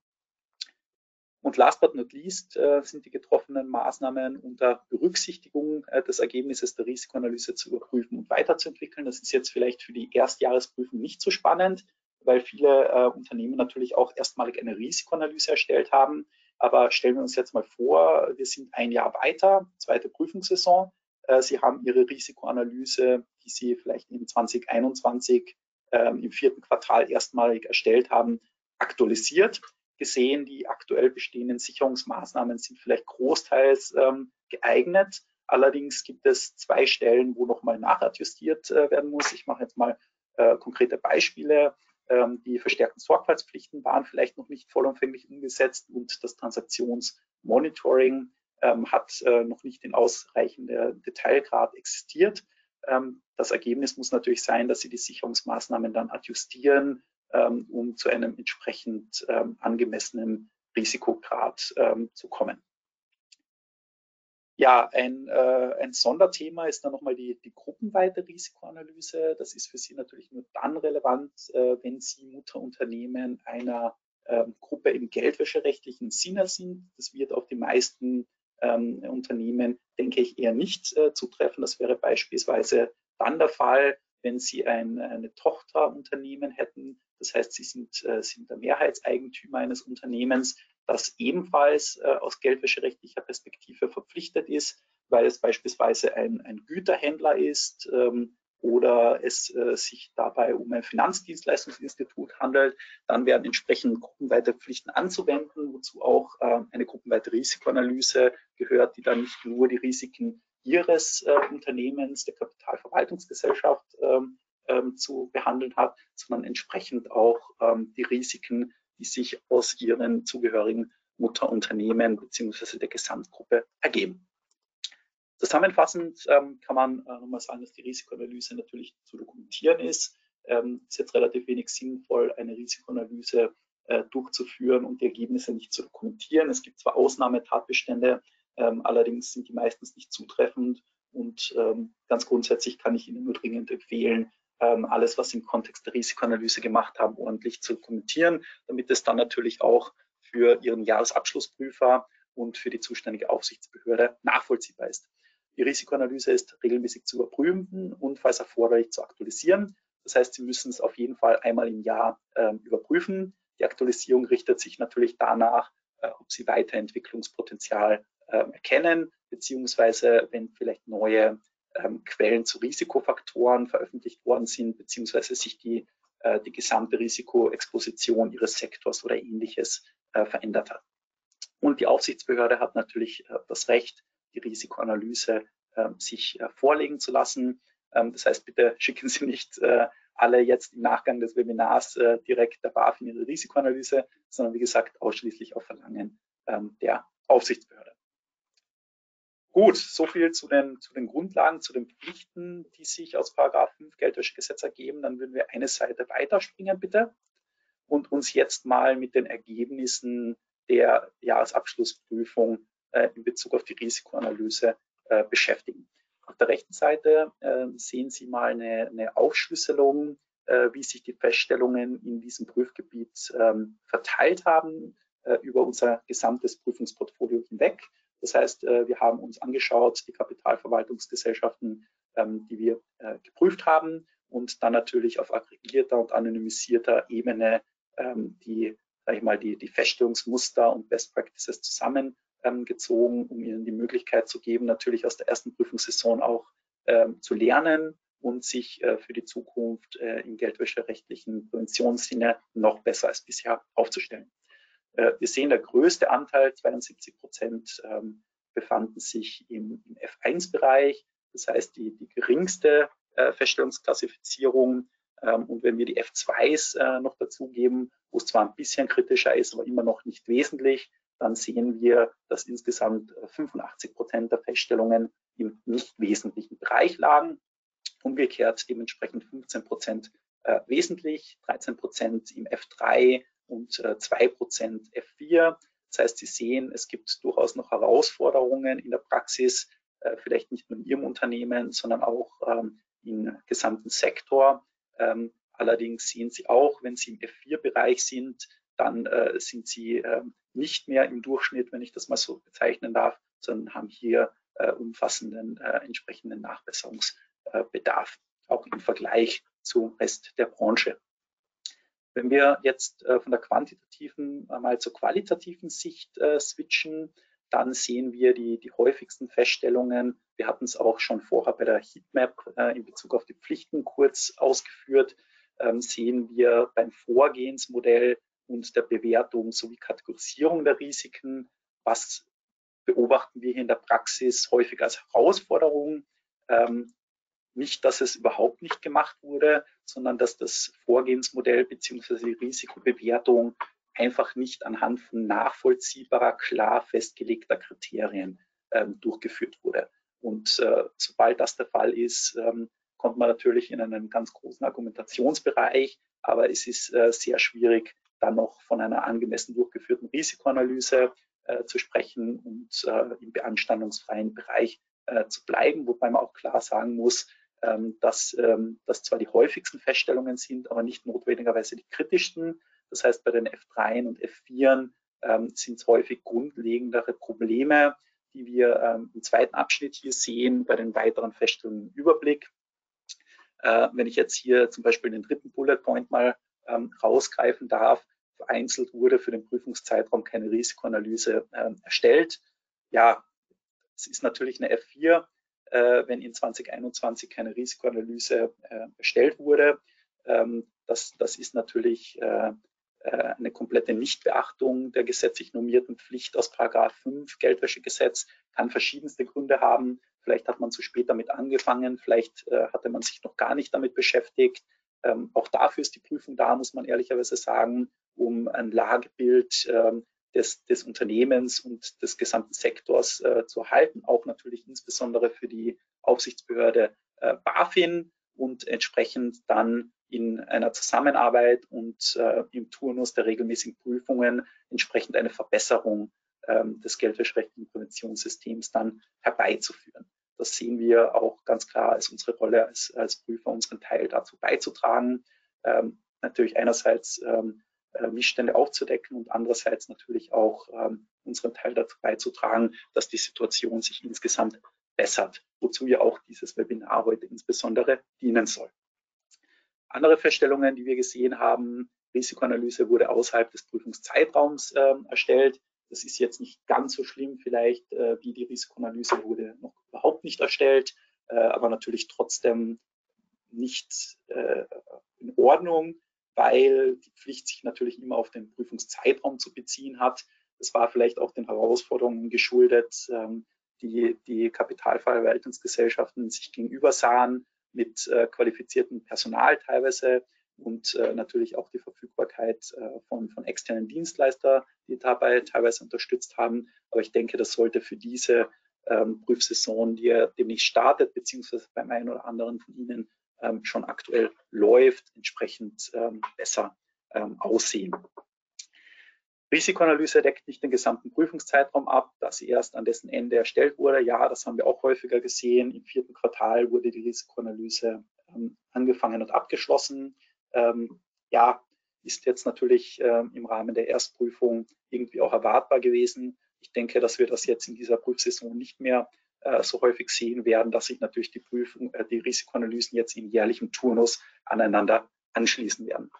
Und last but not least äh, sind die getroffenen Maßnahmen unter Berücksichtigung äh, des Ergebnisses der Risikoanalyse zu überprüfen und weiterzuentwickeln. Das ist jetzt vielleicht für die Erstjahresprüfung nicht so spannend, weil viele äh, Unternehmen natürlich auch erstmalig eine Risikoanalyse erstellt haben. Aber stellen wir uns jetzt mal vor, wir sind ein Jahr weiter, zweite Prüfungssaison. Äh, Sie haben Ihre Risikoanalyse, die Sie vielleicht in 2021 ähm, im vierten Quartal erstmalig erstellt haben, aktualisiert. Gesehen, die aktuell bestehenden Sicherungsmaßnahmen sind vielleicht großteils ähm, geeignet. Allerdings gibt es zwei Stellen, wo nochmal nachadjustiert äh, werden muss. Ich mache jetzt mal äh, konkrete Beispiele. Ähm, die verstärkten Sorgfaltspflichten waren vielleicht noch nicht vollumfänglich umgesetzt und das Transaktionsmonitoring ähm, hat äh, noch nicht in ausreichender Detailgrad existiert. Ähm, das Ergebnis muss natürlich sein, dass Sie die Sicherungsmaßnahmen dann adjustieren, um zu einem entsprechend ähm, angemessenen Risikograd ähm, zu kommen. Ja, ein, äh, ein Sonderthema ist dann nochmal die, die gruppenweite Risikoanalyse. Das ist für Sie natürlich nur dann relevant, äh, wenn Sie Mutterunternehmen einer ähm, Gruppe im geldwäscherechtlichen Sinne sind. Das wird auf die meisten ähm, Unternehmen, denke ich, eher nicht äh, zutreffen. Das wäre beispielsweise dann der Fall, wenn Sie ein, eine Tochterunternehmen hätten. Das heißt, Sie sind, äh, sind der Mehrheitseigentümer eines Unternehmens, das ebenfalls äh, aus geldwäscherechtlicher Perspektive verpflichtet ist, weil es beispielsweise ein, ein Güterhändler ist ähm, oder es äh, sich dabei um ein Finanzdienstleistungsinstitut handelt, dann werden entsprechend gruppenweite Pflichten anzuwenden, wozu auch äh, eine gruppenweite Risikoanalyse gehört, die dann nicht nur die Risiken ihres äh, Unternehmens, der Kapitalverwaltungsgesellschaft ähm, ähm, zu behandeln hat, sondern entsprechend auch ähm, die Risiken, die sich aus ihren zugehörigen Mutterunternehmen beziehungsweise der Gesamtgruppe ergeben. Zusammenfassend ähm, kann man äh, nochmal sagen, dass die Risikoanalyse natürlich zu dokumentieren ist. Ähm, ist jetzt relativ wenig sinnvoll, eine Risikoanalyse äh, durchzuführen und die Ergebnisse nicht zu dokumentieren. Es gibt zwar Ausnahmetatbestände, ähm, allerdings sind die meistens nicht zutreffend und ähm, ganz grundsätzlich kann ich Ihnen nur dringend empfehlen, alles, was im Kontext der Risikoanalyse gemacht haben, ordentlich zu dokumentieren, damit es dann natürlich auch für Ihren Jahresabschlussprüfer und für die zuständige Aufsichtsbehörde nachvollziehbar ist. Die Risikoanalyse ist regelmäßig zu überprüfen und falls erforderlich zu aktualisieren. Das heißt, Sie müssen es auf jeden Fall einmal im Jahr äh, überprüfen. Die Aktualisierung richtet sich natürlich danach, äh, ob Sie Weiterentwicklungspotenzial äh, erkennen, beziehungsweise wenn vielleicht neue ähm, Quellen zu Risikofaktoren veröffentlicht worden sind, beziehungsweise sich die, äh, die gesamte Risikoexposition Ihres Sektors oder ähnliches äh, verändert hat. Und die Aufsichtsbehörde hat natürlich äh, das Recht, die Risikoanalyse äh, sich äh, vorlegen zu lassen. Ähm, das heißt, bitte schicken Sie nicht äh, alle jetzt im Nachgang des Webinars äh, direkt der BaFin ihre Risikoanalyse, sondern wie gesagt ausschließlich auf Verlangen ähm, der Aufsichtsbehörde. Gut, so viel zu den, zu den Grundlagen, zu den Pflichten, die sich aus Paragraph 5 Geldwäschegesetz ergeben. Dann würden wir eine Seite weiterspringen, bitte, und uns jetzt mal mit den Ergebnissen der Jahresabschlussprüfung äh, in Bezug auf die Risikoanalyse äh, beschäftigen. Auf der rechten Seite äh, sehen Sie mal eine, eine Aufschlüsselung, äh, wie sich die Feststellungen in diesem Prüfgebiet ähm, verteilt haben äh, über unser gesamtes Prüfungsportfolio hinweg. Das heißt, äh, wir haben uns angeschaut, die Kapitalverwaltungsgesellschaften, ähm, die wir geprüft haben und dann natürlich auf aggregierter und anonymisierter Ebene ähm, die, sag ich mal, die, die Feststellungsmuster und Best Practices zusammengezogen, ähm, um ihnen die Möglichkeit zu geben, natürlich aus der ersten Prüfungssaison auch zu lernen und sich äh, für die Zukunft äh, im geldwäscherechtlichen Präventionssinne noch besser als bisher aufzustellen. Äh, wir sehen, der größte Anteil, 72 Prozent, ähm, befanden sich im, im F1-Bereich. Das heißt, die, die geringste äh, Feststellungsklassifizierung. Ähm, und wenn wir die F2s äh, noch dazugeben, wo es zwar ein bisschen kritischer ist, aber immer noch nicht wesentlich, dann sehen wir, dass insgesamt 85 äh, Prozent der Feststellungen im nicht wesentlichen Bereich lagen. Umgekehrt dementsprechend 15 Prozent wesentlich, 13 Prozent im F3 und äh, 2 Prozent F4. Das heißt, Sie sehen, es gibt durchaus noch Herausforderungen in der Praxis, äh, vielleicht nicht nur in Ihrem Unternehmen, sondern auch ähm, im gesamten Sektor. Ähm, allerdings sehen Sie auch, wenn Sie im F4-Bereich sind, dann äh, sind Sie äh, nicht mehr im Durchschnitt, wenn ich das mal so bezeichnen darf, sondern haben hier umfassenden entsprechenden Nachbesserungsbedarf, auch im Vergleich zum Rest der Branche. Wenn wir jetzt äh, von der quantitativen mal zur qualitativen Sicht äh, switchen, dann sehen wir die, die häufigsten Feststellungen. Wir hatten es auch schon vorher bei der Heatmap äh, in Bezug auf die Pflichten kurz ausgeführt. Ähm, sehen wir beim Vorgehensmodell und der Bewertung sowie Kategorisierung der Risiken, was beobachten wir hier in der Praxis häufig als Herausforderung. Ähm, nicht, dass es überhaupt nicht gemacht wurde, sondern dass das Vorgehensmodell bzw. die Risikobewertung einfach nicht anhand von nachvollziehbarer, klar festgelegter Kriterien ähm, durchgeführt wurde. Und äh, sobald das der Fall ist, ähm, kommt man natürlich in einen ganz großen Argumentationsbereich, aber es ist äh, sehr schwierig, dann noch von einer angemessen durchgeführten Risikoanalyse äh, zu sprechen und äh, im beanstandungsfreien Bereich äh, zu bleiben, wobei man auch klar sagen muss, dass ähm, das zwar die häufigsten Feststellungen sind, aber nicht notwendigerweise die kritischsten. Das heißt, bei den F3 und F4 ähm, sind es häufig grundlegendere Probleme, die wir ähm, im zweiten Abschnitt hier sehen, bei den weiteren Feststellungen im Überblick. Äh, wenn ich jetzt hier zum Beispiel den dritten Bullet Point mal ähm, rausgreifen darf, vereinzelt wurde für den Prüfungszeitraum keine Risikoanalyse erstellt. Ja, es ist natürlich eine F4, äh, wenn in 2021 keine Risikoanalyse äh, erstellt wurde. Ähm, das, das ist natürlich äh, äh, eine komplette Nichtbeachtung der gesetzlich normierten Pflicht aus Paragraph 5 Geldwäschegesetz kann verschiedenste Gründe haben. Vielleicht hat man zu spät damit angefangen, vielleicht äh, hatte man sich noch gar nicht damit beschäftigt. Ähm, auch dafür ist die Prüfung da, muss man ehrlicherweise sagen, um ein Lagebild ähm, des, des, Unternehmens und des gesamten Sektors äh, zu erhalten, auch natürlich insbesondere für die Aufsichtsbehörde äh, BaFin und entsprechend dann in einer Zusammenarbeit und äh, im Turnus der regelmäßigen Prüfungen entsprechend eine Verbesserung ähm, des geldwäscherechtlichen Präventionssystems dann herbeizuführen. Das sehen wir auch ganz klar als unsere Rolle als, als Prüfer, unseren Teil dazu beizutragen. Ähm, natürlich einerseits ähm, äh, Missstände aufzudecken und andererseits natürlich auch ähm, unseren Teil dazu beizutragen, dass die Situation sich insgesamt bessert, wozu ja auch dieses Webinar heute insbesondere dienen soll. Andere Feststellungen, die wir gesehen haben, Risikoanalyse wurde außerhalb des Prüfungszeitraums äh, erstellt. Das ist jetzt nicht ganz so schlimm vielleicht, äh, wie die Risikoanalyse wurde noch überhaupt nicht erstellt, äh, aber natürlich trotzdem nicht äh, in Ordnung, weil die Pflicht sich natürlich immer auf den Prüfungszeitraum zu beziehen hat. Das war vielleicht auch den Herausforderungen geschuldet, ähm, die die Kapitalverwaltungsgesellschaften sich gegenüber sahen, mit äh, qualifiziertem Personal teilweise und äh, natürlich auch die Verfügbarkeit äh, von, von externen Dienstleister, die dabei teilweise unterstützt haben. Aber ich denke, das sollte für diese ähm, Prüfsaison, die ja demnächst startet, beziehungsweise beim einen oder anderen von Ihnen schon aktuell läuft, entsprechend ähm, besser ähm, aussehen. Risikoanalyse deckt nicht den gesamten Prüfungszeitraum ab, da sie erst an dessen Ende erstellt wurde. Ja, das haben wir auch häufiger gesehen. Im vierten Quartal wurde die Risikoanalyse ähm, angefangen und abgeschlossen. Ähm, ja, ist jetzt natürlich ähm, im Rahmen der Erstprüfung irgendwie auch erwartbar gewesen. Ich denke, dass wir das jetzt in dieser Prüfsaison nicht mehr so häufig sehen werden, dass sich natürlich die Prüfung, äh, die Risikoanalysen jetzt in jährlichem Turnus aneinander anschließen werden.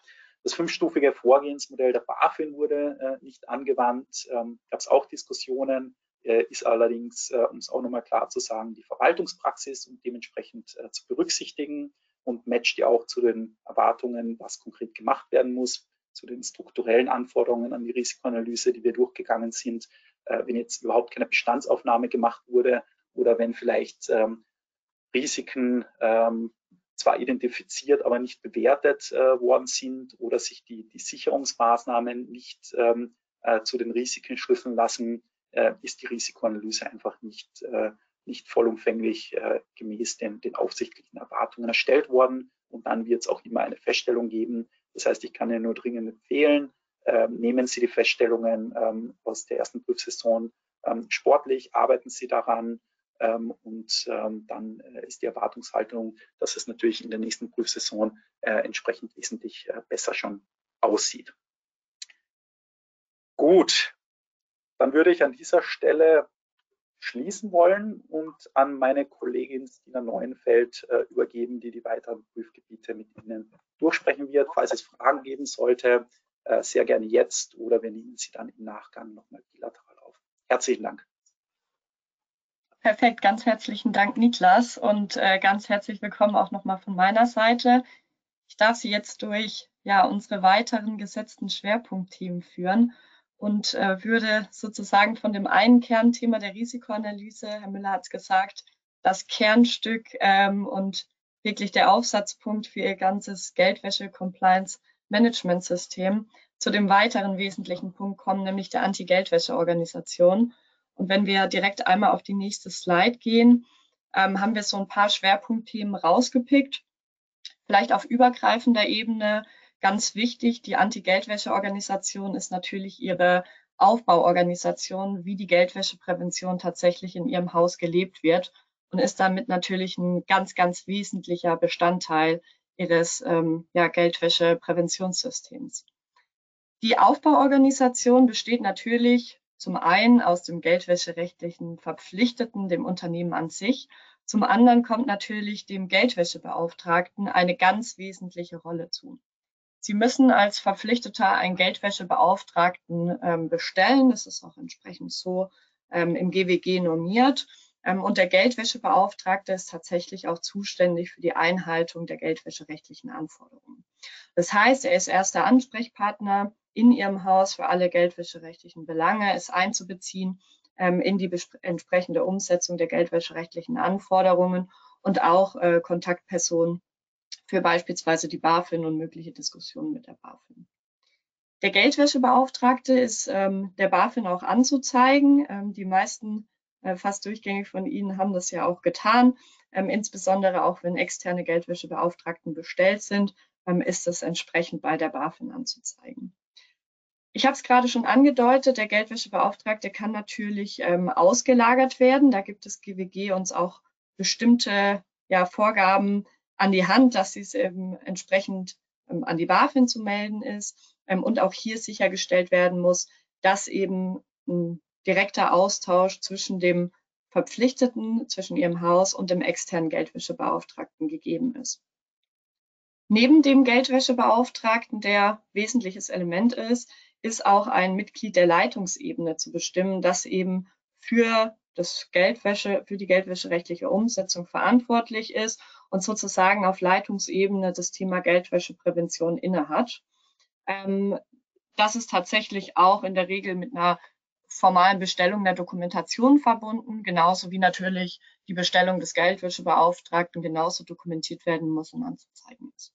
Das fünfstufige Vorgehensmodell der BaFin wurde äh, nicht angewandt. Ähm, Gab es auch Diskussionen, äh, ist allerdings, äh, um es auch nochmal klar zu sagen, die Verwaltungspraxis und dementsprechend äh, zu berücksichtigen und matcht ja auch zu den Erwartungen, was konkret gemacht werden muss, zu den strukturellen Anforderungen an die Risikoanalyse, die wir durchgegangen sind. Äh, wenn jetzt überhaupt keine Bestandsaufnahme gemacht wurde oder wenn vielleicht ähm, Risiken ähm, zwar identifiziert, aber nicht bewertet äh, worden sind oder sich die, die Sicherungsmaßnahmen nicht ähm, äh, zu den Risiken schlüsseln lassen, äh, ist die Risikoanalyse einfach nicht, äh, nicht vollumfänglich äh, gemäß den, den aufsichtlichen Erwartungen erstellt worden. Und dann wird es auch immer eine Feststellung geben. Das heißt, ich kann Ihnen nur dringend empfehlen, ähm, nehmen Sie die Feststellungen ähm, aus der ersten Prüfsaison ähm, sportlich, arbeiten Sie daran, und ähm, dann äh, ist die Erwartungshaltung, dass es natürlich in der nächsten Prüfsaison äh, entsprechend wesentlich äh, besser schon aussieht. Gut, dann würde ich an dieser Stelle schließen wollen und an meine Kollegin Stina Neuenfeld äh, übergeben, die die weiteren Prüfgebiete mit Ihnen durchsprechen wird. Falls es Fragen geben sollte, äh, sehr gerne jetzt oder wir nehmen sie dann im Nachgang nochmal bilateral auf. Herzlichen Dank.
Perfekt, ganz herzlichen Dank, Niklas, und äh, ganz herzlich willkommen auch nochmal von meiner Seite. Ich darf Sie jetzt durch ja, unsere weiteren gesetzten Schwerpunktthemen führen und äh, würde sozusagen von dem einen Kernthema der Risikoanalyse, Herr Müller hat es gesagt, das Kernstück ähm, und wirklich der Aufsatzpunkt für Ihr ganzes Geldwäsche-Compliance-Management-System zu dem weiteren wesentlichen Punkt kommen, nämlich der Anti-Geldwäsche-Organisation. Und wenn wir direkt einmal auf die nächste Slide gehen, ähm, haben wir so ein paar Schwerpunktthemen rausgepickt. Vielleicht auf übergreifender Ebene ganz wichtig, die Anti-Geldwäsche-Organisation ist natürlich ihre Aufbauorganisation, wie die Geldwäscheprävention tatsächlich in ihrem Haus gelebt wird und ist damit natürlich ein ganz, ganz wesentlicher Bestandteil ihres ähm, ja, Geldwäschepräventionssystems. Die Aufbauorganisation besteht natürlich zum einen aus dem geldwäscherechtlichen Verpflichteten, dem Unternehmen an sich. Zum anderen kommt natürlich dem Geldwäschebeauftragten eine ganz wesentliche Rolle zu. Sie müssen als Verpflichteter einen Geldwäschebeauftragten ähm, bestellen. Das ist auch entsprechend so ähm, im GWG normiert. Ähm, und der Geldwäschebeauftragte ist tatsächlich auch zuständig für die Einhaltung der geldwäscherechtlichen Anforderungen. Das heißt, er ist erster Ansprechpartner in ihrem Haus für alle geldwäscherechtlichen Belange, es einzubeziehen ähm, in die entsprechende Umsetzung der geldwäscherechtlichen Anforderungen und auch äh, Kontaktpersonen für beispielsweise die BaFin und mögliche Diskussionen mit der BaFin. Der Geldwäschebeauftragte ist ähm, der BaFin auch anzuzeigen. Ähm, die meisten äh, fast durchgängig von Ihnen haben das ja auch getan. Ähm, insbesondere auch wenn externe Geldwäschebeauftragten bestellt sind, ähm, ist es entsprechend bei der BaFin anzuzeigen. Ich habe es gerade schon angedeutet, der Geldwäschebeauftragte kann natürlich ähm, ausgelagert werden. Da gibt es GWG uns auch bestimmte ja, Vorgaben an die Hand, dass dies eben entsprechend ähm, an die BaFin zu melden ist ähm, und auch hier sichergestellt werden muss, dass eben ein direkter Austausch zwischen dem Verpflichteten, zwischen ihrem Haus und dem externen Geldwäschebeauftragten gegeben ist. Neben dem Geldwäschebeauftragten, der wesentliches Element ist, ist auch ein Mitglied der Leitungsebene zu bestimmen, das eben für das Geldwäsche, für die geldwäscherechtliche Umsetzung verantwortlich ist und sozusagen auf Leitungsebene das Thema Geldwäscheprävention innehat. Ähm, das ist tatsächlich auch in der Regel mit einer formalen Bestellung der Dokumentation verbunden, genauso wie natürlich die Bestellung des Geldwäschebeauftragten genauso dokumentiert werden muss und anzuzeigen ist.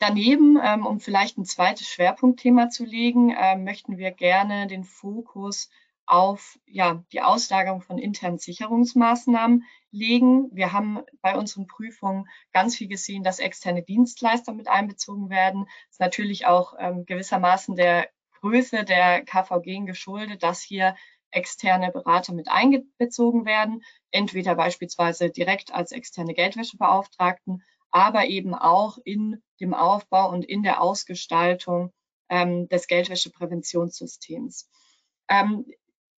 Daneben, ähm, um vielleicht ein zweites Schwerpunktthema zu legen, äh, möchten wir gerne den Fokus auf ja, die Auslagerung von internen Sicherungsmaßnahmen legen. Wir haben bei unseren Prüfungen ganz viel gesehen, dass externe Dienstleister mit einbezogen werden. Das ist natürlich auch ähm, gewissermaßen der Größe der KVG geschuldet, dass hier externe Berater mit einbezogen werden, entweder beispielsweise direkt als externe Geldwäschebeauftragten aber eben auch in dem Aufbau und in der Ausgestaltung ähm, des Geldwäschepräventionssystems. Ähm,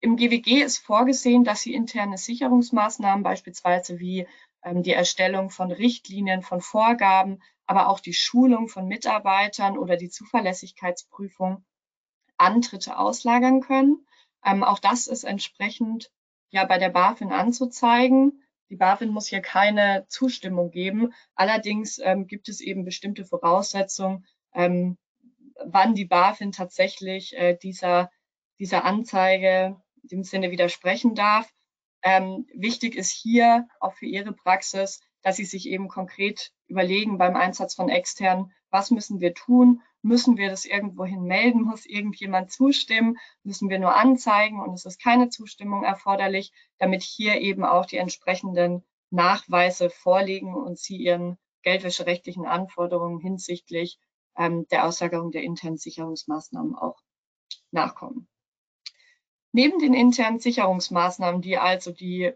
Im GWG ist vorgesehen, dass sie interne Sicherungsmaßnahmen, beispielsweise wie ähm, die Erstellung von Richtlinien, von Vorgaben, aber auch die Schulung von Mitarbeitern oder die Zuverlässigkeitsprüfung Antritte auslagern können. Ähm, auch das ist entsprechend ja bei der BaFin anzuzeigen. Die BaFin muss hier keine Zustimmung geben. Allerdings ähm, gibt es eben bestimmte Voraussetzungen, ähm, wann die BaFin tatsächlich äh, dieser, dieser Anzeige in dem Sinne widersprechen darf. Ähm, wichtig ist hier auch für Ihre Praxis, dass Sie sich eben konkret überlegen beim Einsatz von externen, was müssen wir tun? Müssen wir das irgendwohin melden? Muss irgendjemand zustimmen? Müssen wir nur anzeigen und es ist keine Zustimmung erforderlich, damit hier eben auch die entsprechenden Nachweise vorliegen und Sie Ihren geldwäscherechtlichen Anforderungen hinsichtlich ähm, der Auslagerung der internen Sicherungsmaßnahmen auch nachkommen. Neben den internen Sicherungsmaßnahmen, die also die,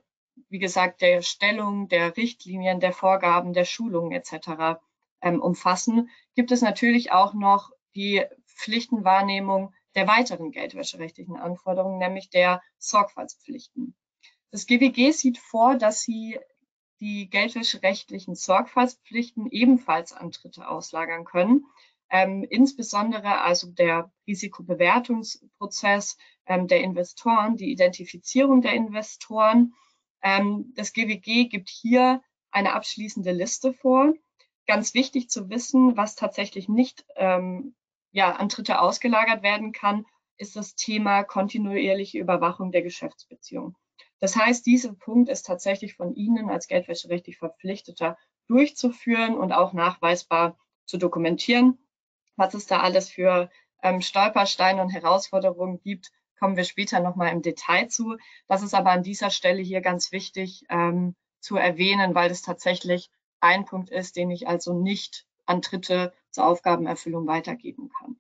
wie gesagt, der Stellung, der Richtlinien, der Vorgaben, der Schulungen etc. Ähm, umfassen, gibt es natürlich auch noch die Pflichtenwahrnehmung der weiteren geldwäscherechtlichen Anforderungen, nämlich der Sorgfaltspflichten. Das GWG sieht vor, dass sie die geldwäscherechtlichen Sorgfaltspflichten ebenfalls an Dritte auslagern können. Ähm, insbesondere also der Risikobewertungsprozess ähm, der Investoren, die Identifizierung der Investoren. Ähm, das GWG gibt hier eine abschließende Liste vor. Ganz wichtig zu wissen, was tatsächlich nicht ähm, ja, an Dritte ausgelagert werden kann, ist das Thema kontinuierliche Überwachung der Geschäftsbeziehung. Das heißt, dieser Punkt ist tatsächlich von Ihnen als geldwäscherechtlich Verpflichteter durchzuführen und auch nachweisbar zu dokumentieren was es da alles für ähm, Stolpersteine und Herausforderungen gibt, kommen wir später nochmal im Detail zu. Das ist aber an dieser Stelle hier ganz wichtig ähm, zu erwähnen, weil es tatsächlich ein Punkt ist, den ich also nicht an Dritte zur Aufgabenerfüllung weitergeben kann.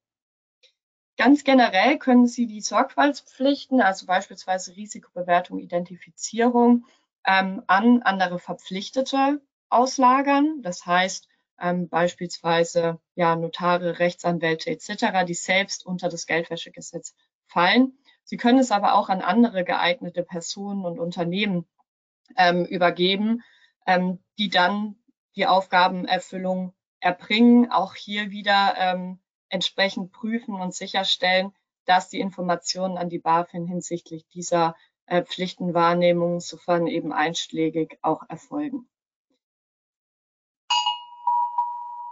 Ganz generell können Sie die Sorgfaltspflichten, also beispielsweise Risikobewertung, Identifizierung, ähm, an andere Verpflichtete auslagern. Das heißt, ähm, beispielsweise ja, Notare, Rechtsanwälte etc., die selbst unter das Geldwäschegesetz fallen. Sie können es aber auch an andere geeignete Personen und Unternehmen ähm, übergeben, ähm, die dann die Aufgabenerfüllung erbringen, auch hier wieder ähm, entsprechend prüfen und sicherstellen, dass die Informationen an die BaFin hinsichtlich dieser äh, Pflichtenwahrnehmung, sofern eben einschlägig, auch erfolgen.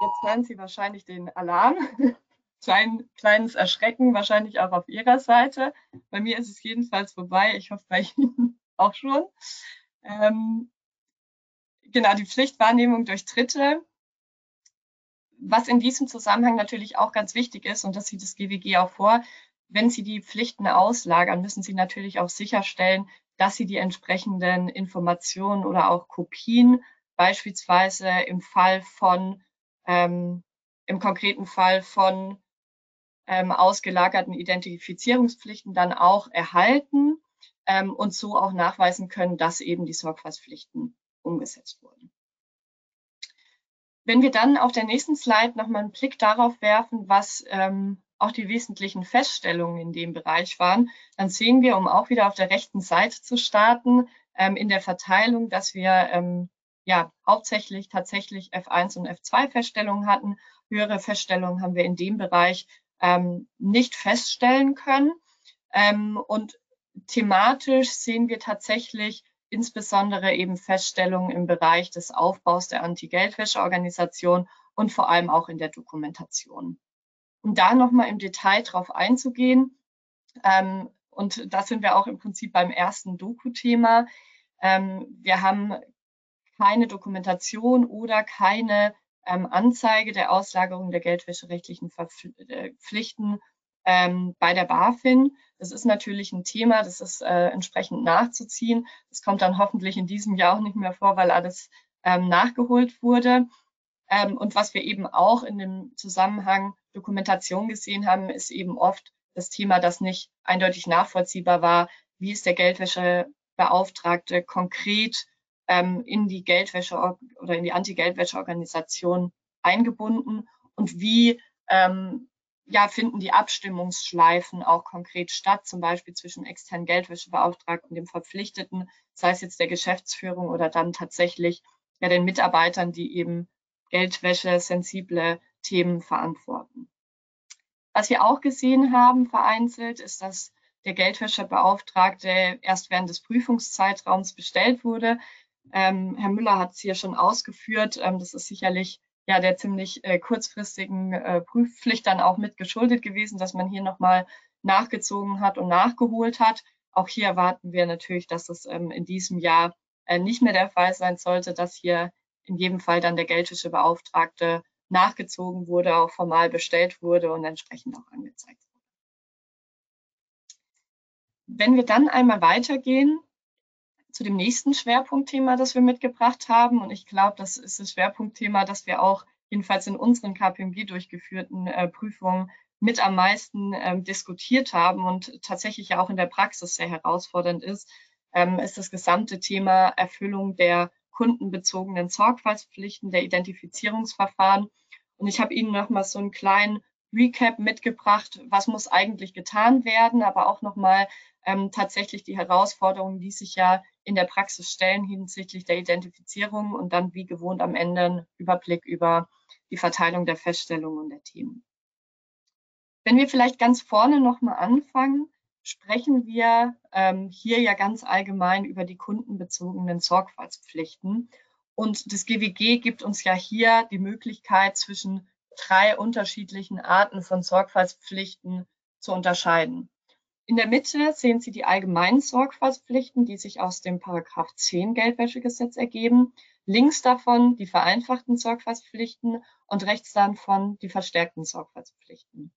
Jetzt hören Sie wahrscheinlich den Alarm. Klein, kleines Erschrecken, wahrscheinlich auch auf Ihrer Seite. Bei mir ist es jedenfalls vorbei. Ich hoffe, bei Ihnen auch schon. Ähm, genau, die Pflichtwahrnehmung durch Dritte. Was in diesem Zusammenhang natürlich auch ganz wichtig ist, und das sieht das GWG auch vor, wenn Sie die Pflichten auslagern, müssen Sie natürlich auch sicherstellen, dass Sie die entsprechenden Informationen oder auch Kopien beispielsweise im Fall von ähm, im konkreten Fall von ähm, ausgelagerten Identifizierungspflichten dann auch erhalten ähm, und so auch nachweisen können, dass eben die Sorgfaltspflichten umgesetzt wurden. Wenn wir dann auf der nächsten Slide nochmal einen Blick darauf werfen, was ähm, auch die wesentlichen Feststellungen in dem Bereich waren, dann sehen wir, um auch wieder auf der rechten Seite zu starten, ähm, in der Verteilung, dass wir ähm, ja hauptsächlich tatsächlich F1 und F2 Feststellungen hatten. Höhere Feststellungen haben wir in dem Bereich ähm, nicht feststellen können. Ähm, und thematisch sehen wir tatsächlich insbesondere eben Feststellungen im Bereich des Aufbaus der Anti-Geldwäsche-Organisation und vor allem auch in der Dokumentation. Um da nochmal im Detail drauf einzugehen, ähm, und da sind wir auch im Prinzip beim ersten Doku-Thema. Ähm, wir haben keine Dokumentation oder keine ähm, Anzeige der Auslagerung der geldwäscherechtlichen äh, Pflichten ähm, bei der BaFin. Das ist natürlich ein Thema, das ist äh, entsprechend nachzuziehen. Das kommt dann hoffentlich in diesem Jahr auch nicht mehr vor, weil alles ähm, nachgeholt wurde. Ähm, und was wir eben auch in dem Zusammenhang Dokumentation gesehen haben, ist eben oft das Thema, das nicht eindeutig nachvollziehbar war. Wie ist der Geldwäschebeauftragte konkret ähm, in die Geldwäsche oder in die Anti-Geldwäsche-Organisation eingebunden und wie ähm, ja, finden die Abstimmungsschleifen auch konkret statt, zum Beispiel zwischen externen Geldwäschebeauftragten, dem Verpflichteten, sei es jetzt der Geschäftsführung oder dann tatsächlich ja den Mitarbeitern, die eben Geldwäsche sensible Themen verantworten. Was wir auch gesehen haben vereinzelt, ist, dass der Geldwäschebeauftragte erst während des Prüfungszeitraums bestellt wurde. Ähm, Herr Müller hat es hier schon ausgeführt. Ähm, das ist sicherlich ja der ziemlich äh, kurzfristigen äh, Prüfpflicht dann auch mit geschuldet gewesen, dass man hier nochmal nachgezogen hat und nachgeholt hat. Auch hier erwarten wir natürlich, dass es ähm, in diesem Jahr äh, nicht mehr der Fall sein sollte, dass hier in jedem Fall dann der Geldwäschebeauftragte nachgezogen wurde, auch formal bestellt wurde und entsprechend auch angezeigt wurde. Wenn wir dann einmal weitergehen zu dem nächsten Schwerpunktthema, das wir mitgebracht haben. Und ich glaube, das ist das Schwerpunktthema, das wir auch jedenfalls in unseren KPMG durchgeführten äh, Prüfungen mit am meisten ähm, diskutiert haben und tatsächlich ja auch in der Praxis sehr herausfordernd ist, ähm, ist das gesamte Thema Erfüllung der kundenbezogenen Sorgfaltspflichten, der Identifizierungsverfahren. Und ich habe Ihnen nochmal so einen kleinen Recap mitgebracht, was muss eigentlich getan werden, aber auch nochmal ähm, tatsächlich die Herausforderungen, die sich ja in der Praxis stellen hinsichtlich der Identifizierung und dann wie gewohnt am Ende einen Überblick über die Verteilung der Feststellungen und der Themen. Wenn wir vielleicht ganz vorne nochmal anfangen, sprechen wir ähm, hier ja ganz allgemein über die kundenbezogenen Sorgfaltspflichten. Und das GWG gibt uns ja hier die Möglichkeit, zwischen drei unterschiedlichen Arten von Sorgfaltspflichten zu unterscheiden. In der Mitte sehen Sie die allgemeinen Sorgfaltspflichten, die sich aus dem Paragraph 10 Geldwäschegesetz ergeben. Links davon die vereinfachten Sorgfaltspflichten und rechts davon die verstärkten Sorgfaltspflichten.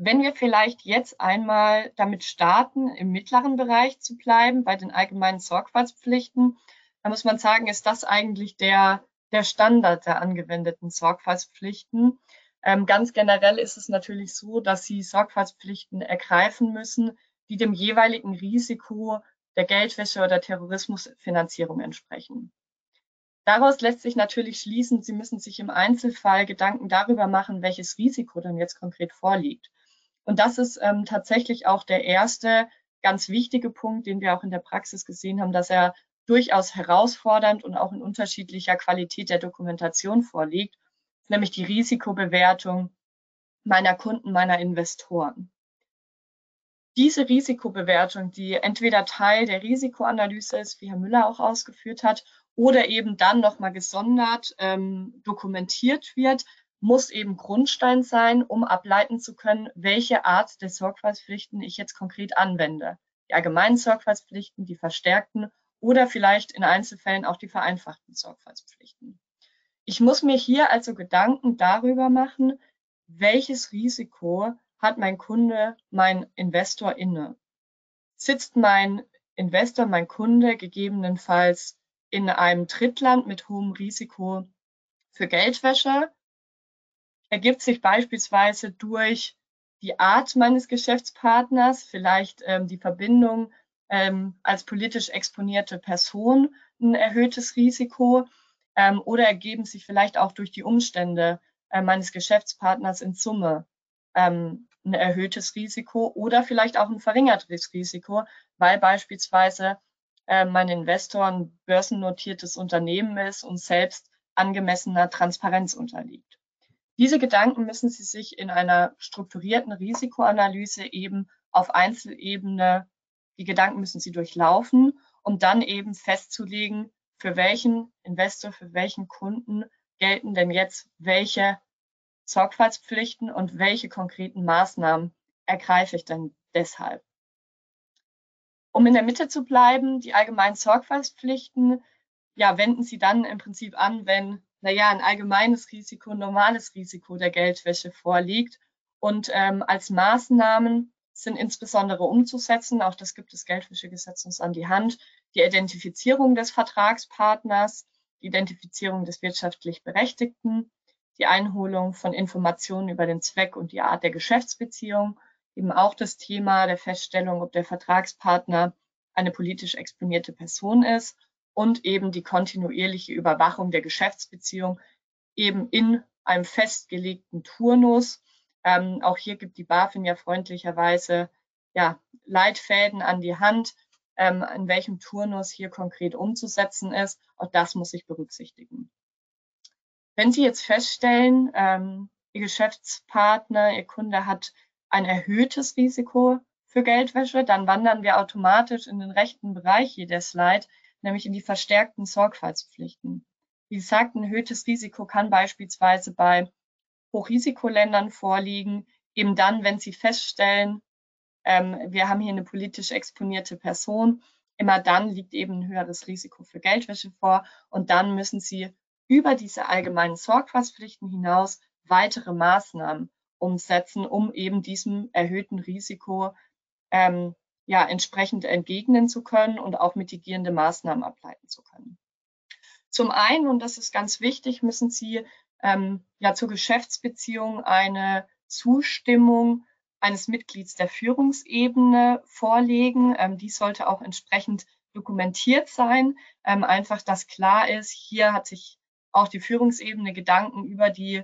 Wenn wir vielleicht jetzt einmal damit starten, im mittleren Bereich zu bleiben, bei den allgemeinen Sorgfaltspflichten, dann muss man sagen, ist das eigentlich der, der Standard der angewendeten Sorgfaltspflichten. Ähm, ganz generell ist es natürlich so, dass Sie Sorgfaltspflichten ergreifen müssen, die dem jeweiligen Risiko der Geldwäsche oder Terrorismusfinanzierung entsprechen. Daraus lässt sich natürlich schließen, Sie müssen sich im Einzelfall Gedanken darüber machen, welches Risiko dann jetzt konkret vorliegt. Und das ist ähm, tatsächlich auch der erste ganz wichtige Punkt, den wir auch in der Praxis gesehen haben, dass er durchaus herausfordernd und auch in unterschiedlicher Qualität der Dokumentation vorliegt nämlich die Risikobewertung meiner Kunden, meiner Investoren. Diese Risikobewertung, die entweder Teil der Risikoanalyse ist, wie Herr Müller auch ausgeführt hat, oder eben dann nochmal gesondert ähm, dokumentiert wird, muss eben Grundstein sein, um ableiten zu können, welche Art der Sorgfaltspflichten ich jetzt konkret anwende. Die allgemeinen Sorgfaltspflichten, die verstärkten oder vielleicht in Einzelfällen auch die vereinfachten Sorgfaltspflichten. Ich muss mir hier also Gedanken darüber machen, welches Risiko hat mein Kunde, mein Investor inne? Sitzt mein Investor, mein Kunde gegebenenfalls in einem Drittland mit hohem Risiko für Geldwäsche? Ergibt sich beispielsweise durch die Art meines Geschäftspartners, vielleicht ähm, die Verbindung ähm, als politisch exponierte Person, ein erhöhtes Risiko? ähm, oder ergeben sich vielleicht auch durch die Umstände äh, meines Geschäftspartners in Summe ähm, ein erhöhtes Risiko oder vielleicht auch ein verringertes Risiko, weil beispielsweise äh, mein Investor ein börsennotiertes Unternehmen ist und selbst angemessener Transparenz unterliegt. Diese Gedanken müssen Sie sich in einer strukturierten Risikoanalyse eben auf Einzelebene, die Gedanken müssen Sie durchlaufen, um dann eben festzulegen, für welchen Investor, für welchen Kunden gelten denn jetzt welche Sorgfaltspflichten und welche konkreten Maßnahmen ergreife ich denn deshalb. Um in der Mitte zu bleiben, die allgemeinen Sorgfaltspflichten, ja, wenden Sie dann im Prinzip an, wenn, naja, ein allgemeines Risiko, ein normales Risiko der Geldwäsche vorliegt. Und ähm, als Maßnahmen sind insbesondere umzusetzen, auch das gibt das Geldwäschegesetz uns an die Hand, die Identifizierung des Vertragspartners, die Identifizierung des wirtschaftlich Berechtigten, die Einholung von Informationen über den Zweck und die Art der Geschäftsbeziehung, eben auch das Thema der Feststellung, ob der Vertragspartner eine politisch exponierte Person ist und eben die kontinuierliche Überwachung der Geschäftsbeziehung eben in einem festgelegten Turnus Ähm, auch hier gibt die BaFin ja freundlicherweise ja, Leitfäden an die Hand, ähm, in welchem Turnus hier konkret umzusetzen ist. Auch das muss ich berücksichtigen. Wenn Sie jetzt feststellen, ähm, Ihr Geschäftspartner, Ihr Kunde hat ein erhöhtes Risiko für Geldwäsche, dann wandern wir automatisch in den rechten Bereich hier der Slide, nämlich in die verstärkten Sorgfaltspflichten. Wie gesagt, ein erhöhtes Risiko kann beispielsweise bei Hochrisikoländern vorliegen, eben dann, wenn Sie feststellen, ähm, wir haben hier eine politisch exponierte Person, immer dann liegt eben ein höheres Risiko für Geldwäsche vor und dann müssen Sie über diese allgemeinen Sorgfaltspflichten hinaus weitere Maßnahmen umsetzen, um eben diesem erhöhten Risiko ähm, ja, entsprechend entgegnen zu können und auch mitigierende Maßnahmen ableiten zu können. Zum einen, und das ist ganz wichtig, müssen Sie ähm, ja zur Geschäftsbeziehung eine Zustimmung eines Mitglieds der Führungsebene vorlegen. Ähm, dies sollte auch entsprechend dokumentiert sein. Ähm, einfach, dass klar ist, hier hat sich auch die Führungsebene Gedanken über die,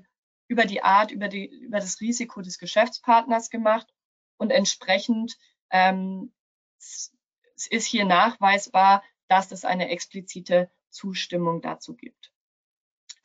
über die Art, über, die, über das Risiko des Geschäftspartners gemacht und entsprechend ähm, ist hier nachweisbar, dass es eine explizite Zustimmung dazu gibt.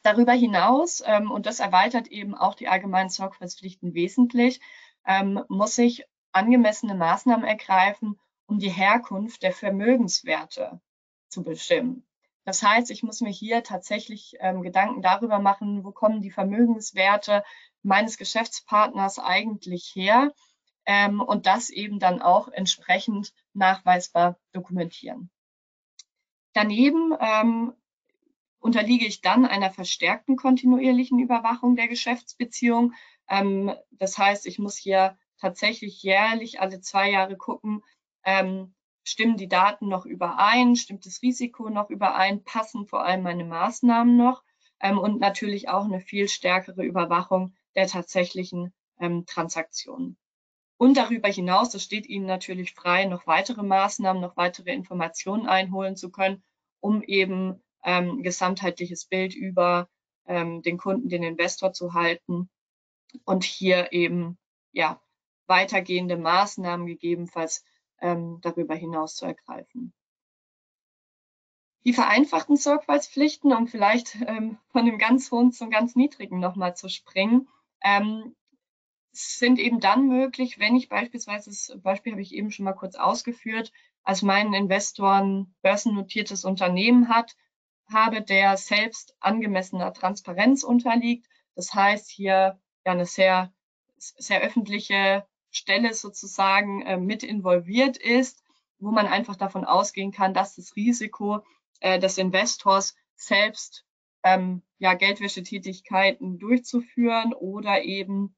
Darüber hinaus, ähm, und das erweitert eben auch die allgemeinen Sorgfaltspflichten wesentlich, ähm, muss ich angemessene Maßnahmen ergreifen, um die Herkunft der Vermögenswerte zu bestimmen. Das heißt, ich muss mir hier tatsächlich ähm, Gedanken darüber machen, wo kommen die Vermögenswerte meines Geschäftspartners eigentlich her ähm, und das eben dann auch entsprechend nachweisbar dokumentieren. Daneben ähm, unterliege ich dann einer verstärkten kontinuierlichen Überwachung der Geschäftsbeziehung. Ähm, das heißt, ich muss hier tatsächlich jährlich alle zwei Jahre gucken, ähm, stimmen die Daten noch überein, stimmt das Risiko noch überein, passen vor allem meine Maßnahmen noch ähm, und natürlich auch eine viel stärkere Überwachung der tatsächlichen ähm, Transaktionen. Und darüber hinaus, das steht Ihnen natürlich frei, noch weitere Maßnahmen, noch weitere Informationen einholen zu können, um eben ähm, gesamtheitliches Bild über ähm, den Kunden, den Investor zu halten und hier eben ja weitergehende Maßnahmen gegebenenfalls ähm, darüber hinaus zu ergreifen. Die vereinfachten Sorgfaltspflichten, um vielleicht ähm, von dem ganz hohen zum ganz niedrigen nochmal zu springen, ähm, sind eben dann möglich, wenn ich beispielsweise, das Beispiel habe ich eben schon mal kurz ausgeführt, als meinen Investoren börsennotiertes Unternehmen hat, habe, der selbst angemessener Transparenz unterliegt. Das heißt, hier ja eine sehr, sehr öffentliche Stelle sozusagen äh, mit involviert ist, wo man einfach davon ausgehen kann, dass das Risiko äh, des Investors selbst ähm, ja, Geldwäschetätigkeiten durchzuführen oder eben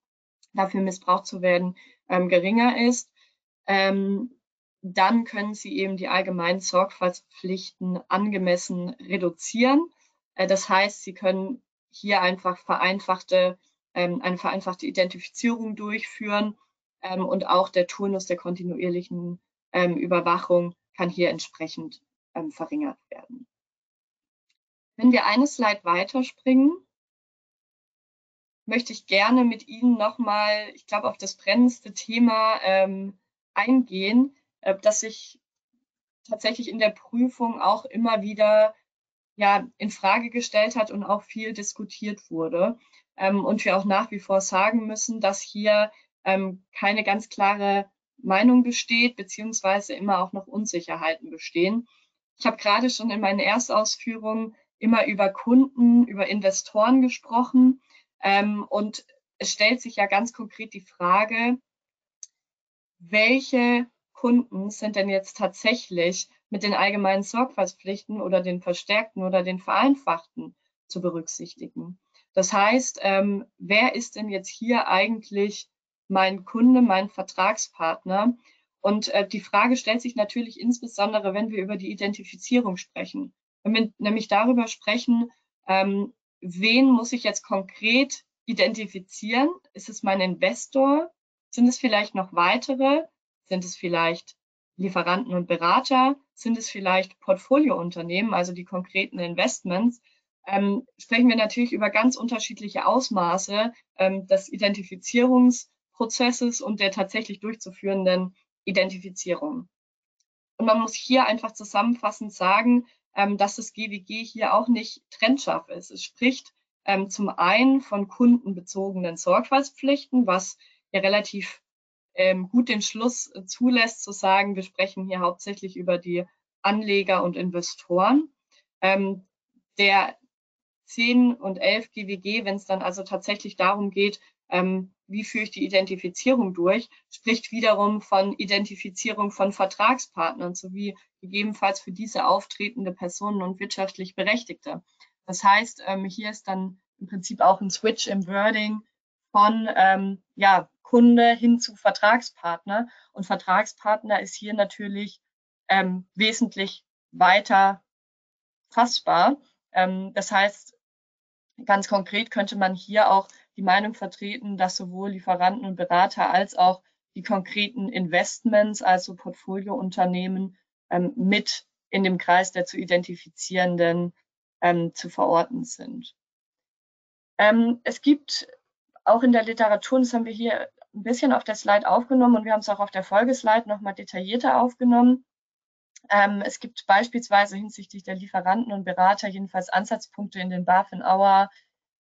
dafür missbraucht zu werden, ähm, geringer ist, ähm, dann können Sie eben die allgemeinen Sorgfaltspflichten angemessen reduzieren. Äh, das heißt, Sie können hier einfach vereinfachte, ähm, eine vereinfachte Identifizierung durchführen ähm, und auch der Turnus der kontinuierlichen ähm, Überwachung kann hier entsprechend verringert werden. Wenn wir eine Slide weiterspringen, möchte ich gerne mit Ihnen nochmal, ich glaube, auf das brennendste Thema eingehen, äh, das sich tatsächlich in der Prüfung auch immer wieder ja, in Frage gestellt hat und auch viel diskutiert wurde. Ähm, und wir auch nach wie vor sagen müssen, dass hier ähm, keine ganz klare Meinung besteht, beziehungsweise immer auch noch Unsicherheiten bestehen. Ich habe gerade schon in meinen Erstausführungen immer über Kunden, über Investoren gesprochen. Ähm, und es stellt sich ja ganz konkret die Frage, welche Kunden sind denn jetzt tatsächlich mit den allgemeinen Sorgfaltspflichten oder den verstärkten oder den vereinfachten zu berücksichtigen? Das heißt, ähm, wer ist denn jetzt hier eigentlich mein Kunde, mein Vertragspartner? Und äh, die Frage stellt sich natürlich insbesondere, wenn wir über die Identifizierung sprechen. Wenn wir nämlich darüber sprechen, ähm, wen muss ich jetzt konkret identifizieren? Ist es mein Investor? Sind es vielleicht noch weitere? Sind es vielleicht Lieferanten und Berater? Sind es vielleicht Portfoliounternehmen, also die konkreten Investments? ähm, sprechen wir natürlich über ganz unterschiedliche Ausmaße ähm, des Identifizierungsprozesses und der tatsächlich durchzuführenden Identifizierung. Und man muss hier einfach zusammenfassend sagen, ähm, dass das GWG hier auch nicht trennscharf ist. Es spricht ähm, zum einen von kundenbezogenen Sorgfaltspflichten, was ja relativ ähm, gut den Schluss äh, zulässt, zu sagen, wir sprechen hier hauptsächlich über die Anleger und Investoren. Ähm, der 10 und 11 GWG, wenn es dann also tatsächlich darum geht, ähm, wie führe ich die Identifizierung durch, spricht wiederum von Identifizierung von Vertragspartnern sowie gegebenenfalls für diese auftretende Personen und wirtschaftlich Berechtigte. Das heißt, ähm, hier ist dann im Prinzip auch ein Switch im Wording von ähm, ja, Kunde hin zu Vertragspartner. Und Vertragspartner ist hier natürlich ähm, wesentlich weiter fassbar. Ähm, das heißt, ganz konkret könnte man hier auch die Meinung vertreten, dass sowohl Lieferanten und Berater als auch die konkreten Investments, also Portfoliounternehmen, ähm, mit in dem Kreis der zu identifizierenden ähm, zu verorten sind. Ähm, es gibt auch in der Literatur, das haben wir hier ein bisschen auf der Slide aufgenommen und wir haben es auch auf der Folgeslide nochmal detaillierter aufgenommen. Ähm, es gibt beispielsweise hinsichtlich der Lieferanten und Berater jedenfalls Ansatzpunkte in den BaFin Hour,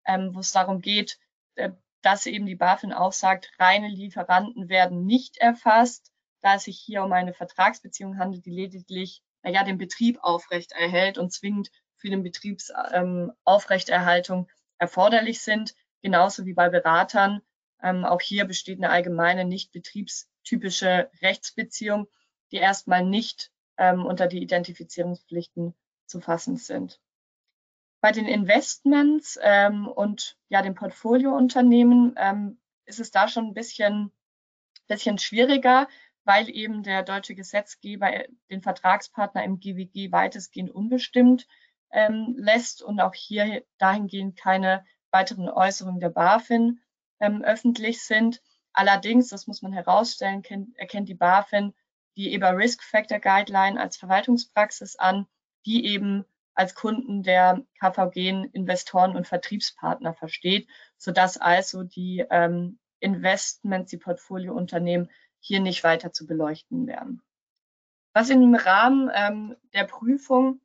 ähm, wo es darum geht, äh, dass eben die BaFin auch sagt, reine Lieferanten werden nicht erfasst, da es sich hier um eine Vertragsbeziehung handelt, die lediglich naja, den Betrieb aufrecht erhält und zwingend für den Betriebsaufrechterhaltung ähm, erforderlich sind, genauso wie bei Beratern. Ähm, auch hier besteht eine allgemeine nicht betriebstypische Rechtsbeziehung, die erstmal nicht ähm, unter die Identifizierungspflichten zu fassen sind. Bei den Investments ähm, und ja den Portfoliounternehmen ähm, ist es da schon ein bisschen, bisschen schwieriger, weil eben der deutsche Gesetzgeber den Vertragspartner im GWG weitestgehend unbestimmt ähm, lässt und auch hier dahingehend keine weiteren Äußerungen der BaFin ähm, öffentlich sind. Allerdings, das muss man herausstellen, kennt, erkennt die BaFin die EBA Risk Factor Guideline als Verwaltungspraxis an, die eben als Kunden der KVG Investoren und Vertriebspartner versteht, sodass also die ähm, Investments, die Portfoliounternehmen hier nicht weiter zu beleuchten wären. Was im Rahmen ähm, der Prüfung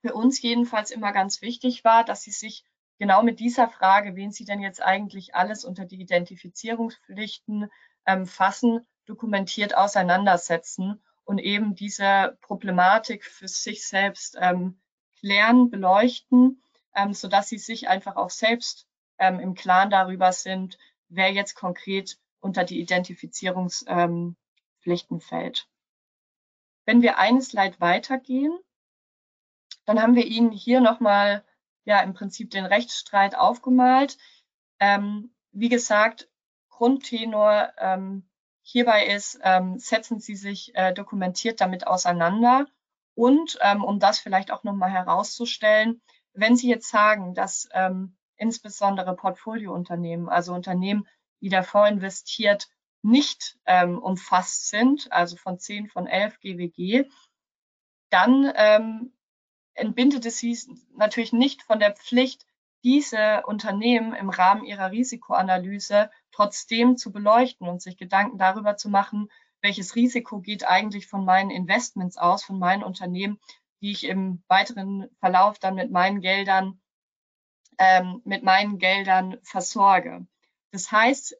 für uns jedenfalls immer ganz wichtig war, dass sie sich genau mit dieser Frage, wen sie denn jetzt eigentlich alles unter die Identifizierungspflichten ähm, fassen, dokumentiert auseinandersetzen und eben diese Problematik für sich selbst ähm, klären, beleuchten, ähm, sodass sie sich einfach auch selbst ähm, im Klaren darüber sind, wer jetzt konkret unter die Identifizierungspflichten ähm, fällt. Wenn wir eine Slide weitergehen, dann haben wir Ihnen hier nochmal ja im Prinzip den Rechtsstreit aufgemalt. Ähm, wie gesagt, Grundtenor ähm, hierbei ist, ähm, setzen Sie sich äh, dokumentiert damit auseinander. Und ähm, um das vielleicht auch nochmal herauszustellen, wenn Sie jetzt sagen, dass ähm, insbesondere Portfoliounternehmen, also Unternehmen, die Fonds investiert, nicht ähm, umfasst sind, also von 10 von 11 GWG, dann entbindet es sie natürlich nicht von der Pflicht, diese Unternehmen im Rahmen ihrer Risikoanalyse trotzdem zu beleuchten und sich Gedanken darüber zu machen, welches Risiko geht eigentlich von meinen Investments aus, von meinen Unternehmen, die ich im weiteren Verlauf dann mit meinen Geldern, ähm, mit meinen Geldern versorge. Das heißt,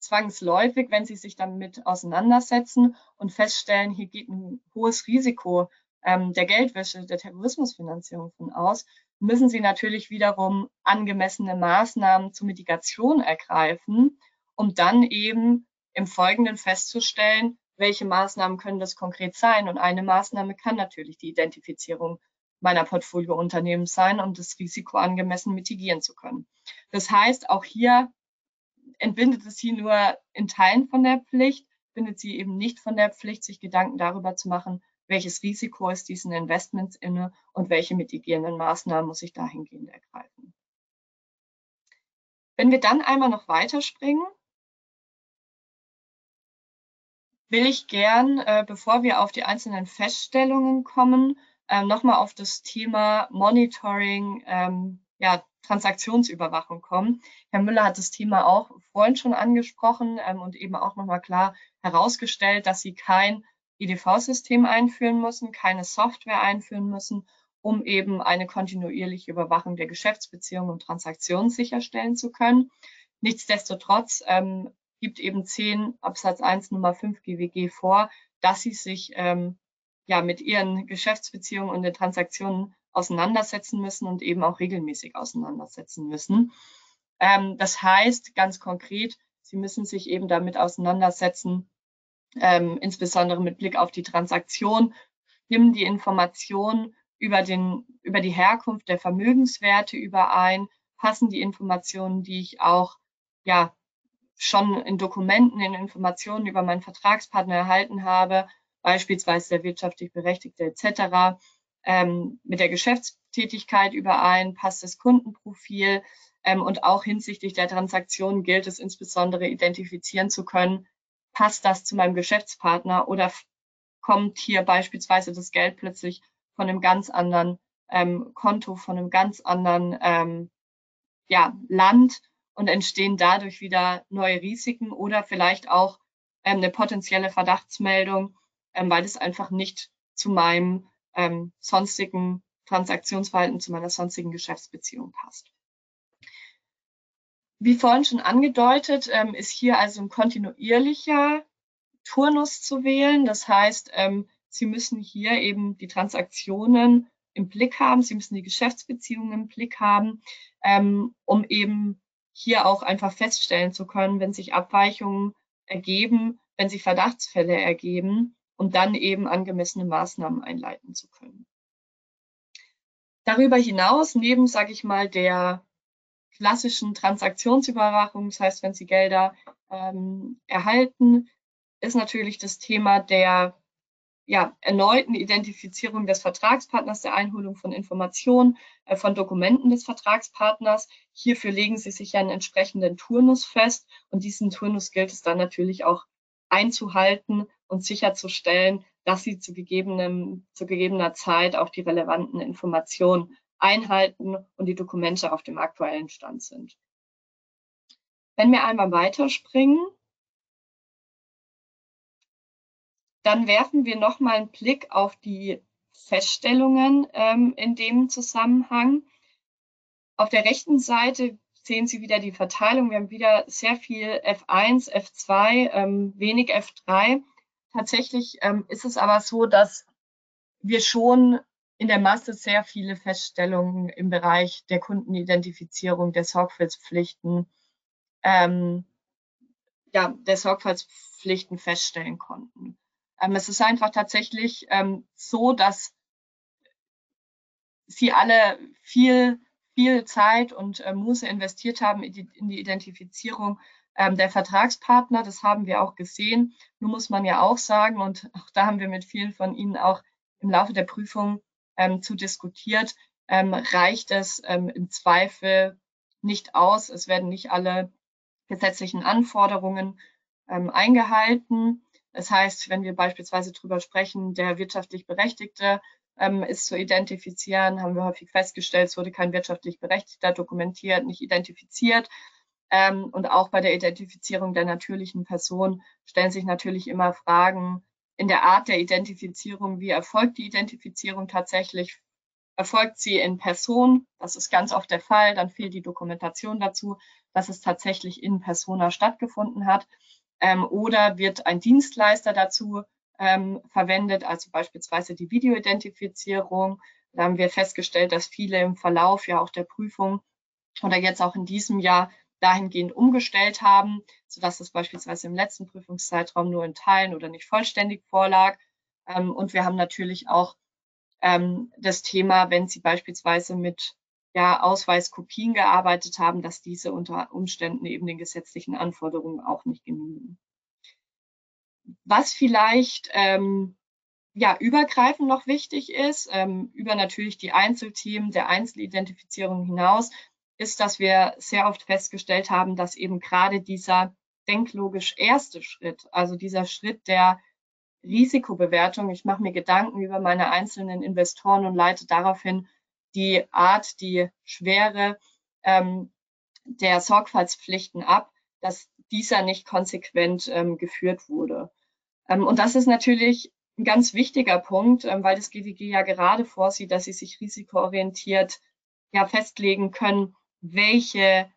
zwangsläufig, wenn Sie sich damit auseinandersetzen und feststellen, hier geht ein hohes Risiko ähm, der Geldwäsche, der Terrorismusfinanzierung von aus, müssen sie natürlich wiederum angemessene Maßnahmen zur Mitigation ergreifen, um dann eben im Folgenden festzustellen, welche Maßnahmen können das konkret sein. Und eine Maßnahme kann natürlich die Identifizierung meiner Portfoliounternehmen sein, um das Risiko angemessen mitigieren zu können. Das heißt, auch hier entbindet es sie nur in Teilen von der Pflicht, bindet sie eben nicht von der Pflicht, sich Gedanken darüber zu machen, welches Risiko ist diesen Investments inne und welche mitigierenden Maßnahmen muss ich dahingehend ergreifen. Wenn wir dann einmal noch weiterspringen, will ich gern, äh, bevor wir auf die einzelnen Feststellungen kommen, äh, nochmal auf das Thema Monitoring, ähm, ja, Transaktionsüberwachung kommen. Herr Müller hat das Thema auch vorhin schon angesprochen ähm, und eben auch nochmal klar herausgestellt, dass Sie kein EDV-System einführen müssen, keine Software einführen müssen, um eben eine kontinuierliche Überwachung der Geschäftsbeziehungen und Transaktionen sicherstellen zu können. Nichtsdestotrotz ähm, gibt eben 10 Absatz 1 Nummer 5 GWG vor, dass sie sich ähm, ja mit ihren Geschäftsbeziehungen und den Transaktionen auseinandersetzen müssen und eben auch regelmäßig auseinandersetzen müssen. Ähm, das heißt ganz konkret, sie müssen sich eben damit auseinandersetzen, ähm, insbesondere mit Blick auf die Transaktion, stimmen die Informationen über, den, über die Herkunft der Vermögenswerte überein, passen die Informationen, die ich auch ja schon in Dokumenten, in Informationen über meinen Vertragspartner erhalten habe, beispielsweise der wirtschaftlich Berechtigte etc., ähm, mit der Geschäftstätigkeit überein, passt das Kundenprofil ähm, und auch hinsichtlich der Transaktion gilt es insbesondere identifizieren zu können, passt das zu meinem Geschäftspartner oder kommt hier beispielsweise das Geld plötzlich von einem ganz anderen ähm, Konto, von einem ganz anderen ähm, ja, Land und entstehen dadurch wieder neue Risiken oder vielleicht auch ähm, eine potenzielle Verdachtsmeldung, ähm, weil es einfach nicht zu meinem ähm, sonstigen Transaktionsverhalten, zu meiner sonstigen Geschäftsbeziehung passt. Wie vorhin schon angedeutet, ähm, ist hier also ein kontinuierlicher Turnus zu wählen. Das heißt, ähm, Sie müssen hier eben die Transaktionen im Blick haben, Sie müssen die Geschäftsbeziehungen im Blick haben, ähm, um eben hier auch einfach feststellen zu können, wenn sich Abweichungen ergeben, wenn sich Verdachtsfälle ergeben und dann eben angemessene Maßnahmen einleiten zu können. Darüber hinaus, neben, sage ich mal, der klassischen Transaktionsüberwachung, das heißt, wenn Sie Gelder ähm, erhalten, ist natürlich das Thema der ja, erneuten Identifizierung des Vertragspartners, der Einholung von Informationen, äh, von Dokumenten des Vertragspartners. Hierfür legen Sie sich ja einen entsprechenden Turnus fest und diesen Turnus gilt es dann natürlich auch einzuhalten und sicherzustellen, dass Sie zu, gegebenem, zu gegebener Zeit auch die relevanten Informationen einhalten und die Dokumente auf dem aktuellen Stand sind. Wenn wir einmal weiterspringen, Dann werfen wir nochmal einen Blick auf die Feststellungen ähm, in dem Zusammenhang. Auf der rechten Seite sehen Sie wieder die Verteilung. Wir haben wieder sehr viel F1, F2, ähm, wenig F3. Tatsächlich ähm, ist es aber so, dass wir schon in der Masse sehr viele Feststellungen im Bereich der Kundenidentifizierung, der Sorgfaltspflichten, ähm, ja, der Sorgfaltspflichten feststellen konnten. Ähm, es ist einfach tatsächlich ähm, so, dass sie alle viel, viel Zeit und äh, Muße investiert haben in die, in die Identifizierung ähm, der Vertragspartner. Das haben wir auch gesehen. Nun muss man ja auch sagen, und auch da haben wir mit vielen von Ihnen auch im Laufe der Prüfung ähm, zu diskutiert, ähm, reicht es ähm, im Zweifel nicht aus. Es werden nicht alle gesetzlichen Anforderungen ähm, eingehalten. Das heißt, wenn wir beispielsweise darüber sprechen, der wirtschaftlich Berechtigte ähm, ist zu identifizieren, haben wir häufig festgestellt, es wurde kein wirtschaftlich Berechtigter dokumentiert, nicht identifiziert. Ähm, und auch bei der Identifizierung der natürlichen Person stellen sich natürlich immer Fragen in der Art der Identifizierung. Wie erfolgt die Identifizierung tatsächlich? Erfolgt sie in Person? Das ist ganz oft der Fall. Dann fehlt die Dokumentation dazu, dass es tatsächlich in Persona stattgefunden hat ähm, oder wird ein Dienstleister dazu ähm, verwendet, also beispielsweise die Videoidentifizierung. Da haben wir festgestellt, dass viele im Verlauf ja auch der Prüfung oder jetzt auch in diesem Jahr dahingehend umgestellt haben, sodass es beispielsweise im letzten Prüfungszeitraum nur in Teilen oder nicht vollständig vorlag. Ähm, und wir haben natürlich auch ähm, das Thema, wenn Sie beispielsweise mit ja, Ausweiskopien gearbeitet haben, dass diese unter Umständen eben den gesetzlichen Anforderungen auch nicht genügen. Was vielleicht ähm, ja, übergreifend noch wichtig ist, ähm, über natürlich die Einzelthemen der Einzelidentifizierung hinaus, ist, dass wir sehr oft festgestellt haben, dass eben gerade dieser denklogisch erste Schritt, also dieser Schritt der Risikobewertung. Ich mache mir Gedanken über meine einzelnen Investoren und leite daraufhin die Art, die Schwere ähm, der Sorgfaltspflichten ab, dass dieser nicht konsequent ähm, geführt wurde. Ähm, und das ist natürlich ein ganz wichtiger Punkt, ähm, weil das GWG ja gerade vorsieht, dass sie sich risikoorientiert ja festlegen können, welche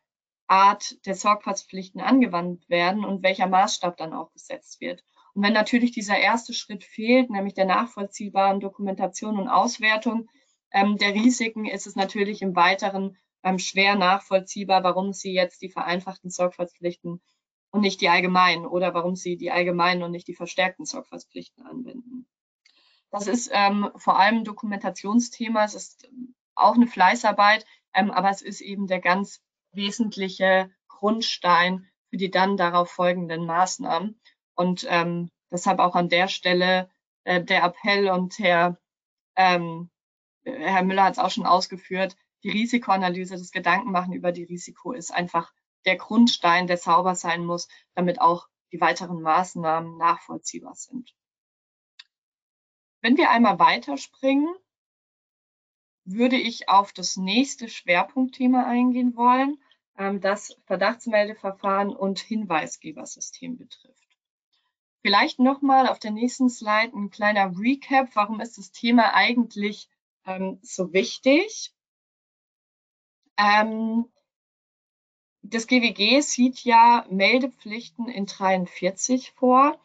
Art der Sorgfaltspflichten angewandt werden und welcher Maßstab dann auch gesetzt wird. Und wenn natürlich dieser erste Schritt fehlt, nämlich der nachvollziehbaren Dokumentation und Auswertung ähm, der Risiken, ist es natürlich im Weiteren ähm, schwer nachvollziehbar, warum Sie jetzt die vereinfachten Sorgfaltspflichten und nicht die allgemeinen oder warum Sie die allgemeinen und nicht die verstärkten Sorgfaltspflichten anwenden. Das ist ähm, vor allem Dokumentationsthema. Es ist auch eine Fleißarbeit, ähm, aber es ist eben der ganz wesentliche Grundstein für die dann darauf folgenden Maßnahmen. Und ähm, deshalb auch an der Stelle äh, der Appell und Herr, ähm, Herr Müller hat es auch schon ausgeführt, die Risikoanalyse, das Gedankenmachen über die Risiko ist einfach der Grundstein, der sauber sein muss, damit auch die weiteren Maßnahmen nachvollziehbar sind. Wenn wir einmal weiterspringen, würde ich auf das nächste Schwerpunktthema eingehen wollen, ähm, das Verdachtsmeldeverfahren und Hinweisgebersystem betrifft. Vielleicht nochmal auf der nächsten Slide ein kleiner Recap. Warum ist das Thema eigentlich ähm, so wichtig? Ähm, das GWG sieht ja Meldepflichten in 43 vor,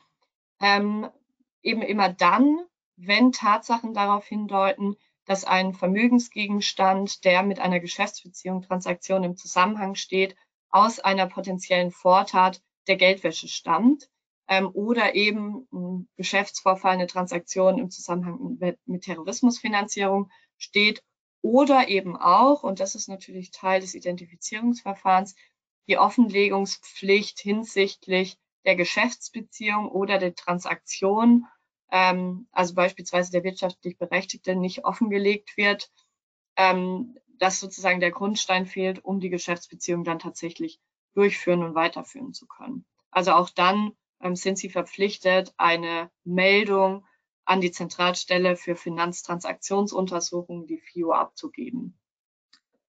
eben immer dann, wenn Tatsachen darauf hindeuten, dass ein Vermögensgegenstand, der mit einer Geschäftsbeziehung, Transaktion im Zusammenhang steht, aus einer potenziellen Vortat der Geldwäsche stammt ähm, oder eben ein Geschäftsvorfall, eine Transaktion im Zusammenhang mit, mit Terrorismusfinanzierung steht oder eben auch, und das ist natürlich Teil des Identifizierungsverfahrens, die Offenlegungspflicht hinsichtlich der Geschäftsbeziehung oder der Transaktion, ähm, also beispielsweise der wirtschaftlich Berechtigte, nicht offengelegt wird, ähm, dass sozusagen der Grundstein fehlt, um die Geschäftsbeziehung dann tatsächlich durchführen und weiterführen zu können. Also auch dann ähm, sind Sie verpflichtet, eine Meldung an die Zentralstelle für Finanztransaktionsuntersuchungen, die FIO, abzugeben.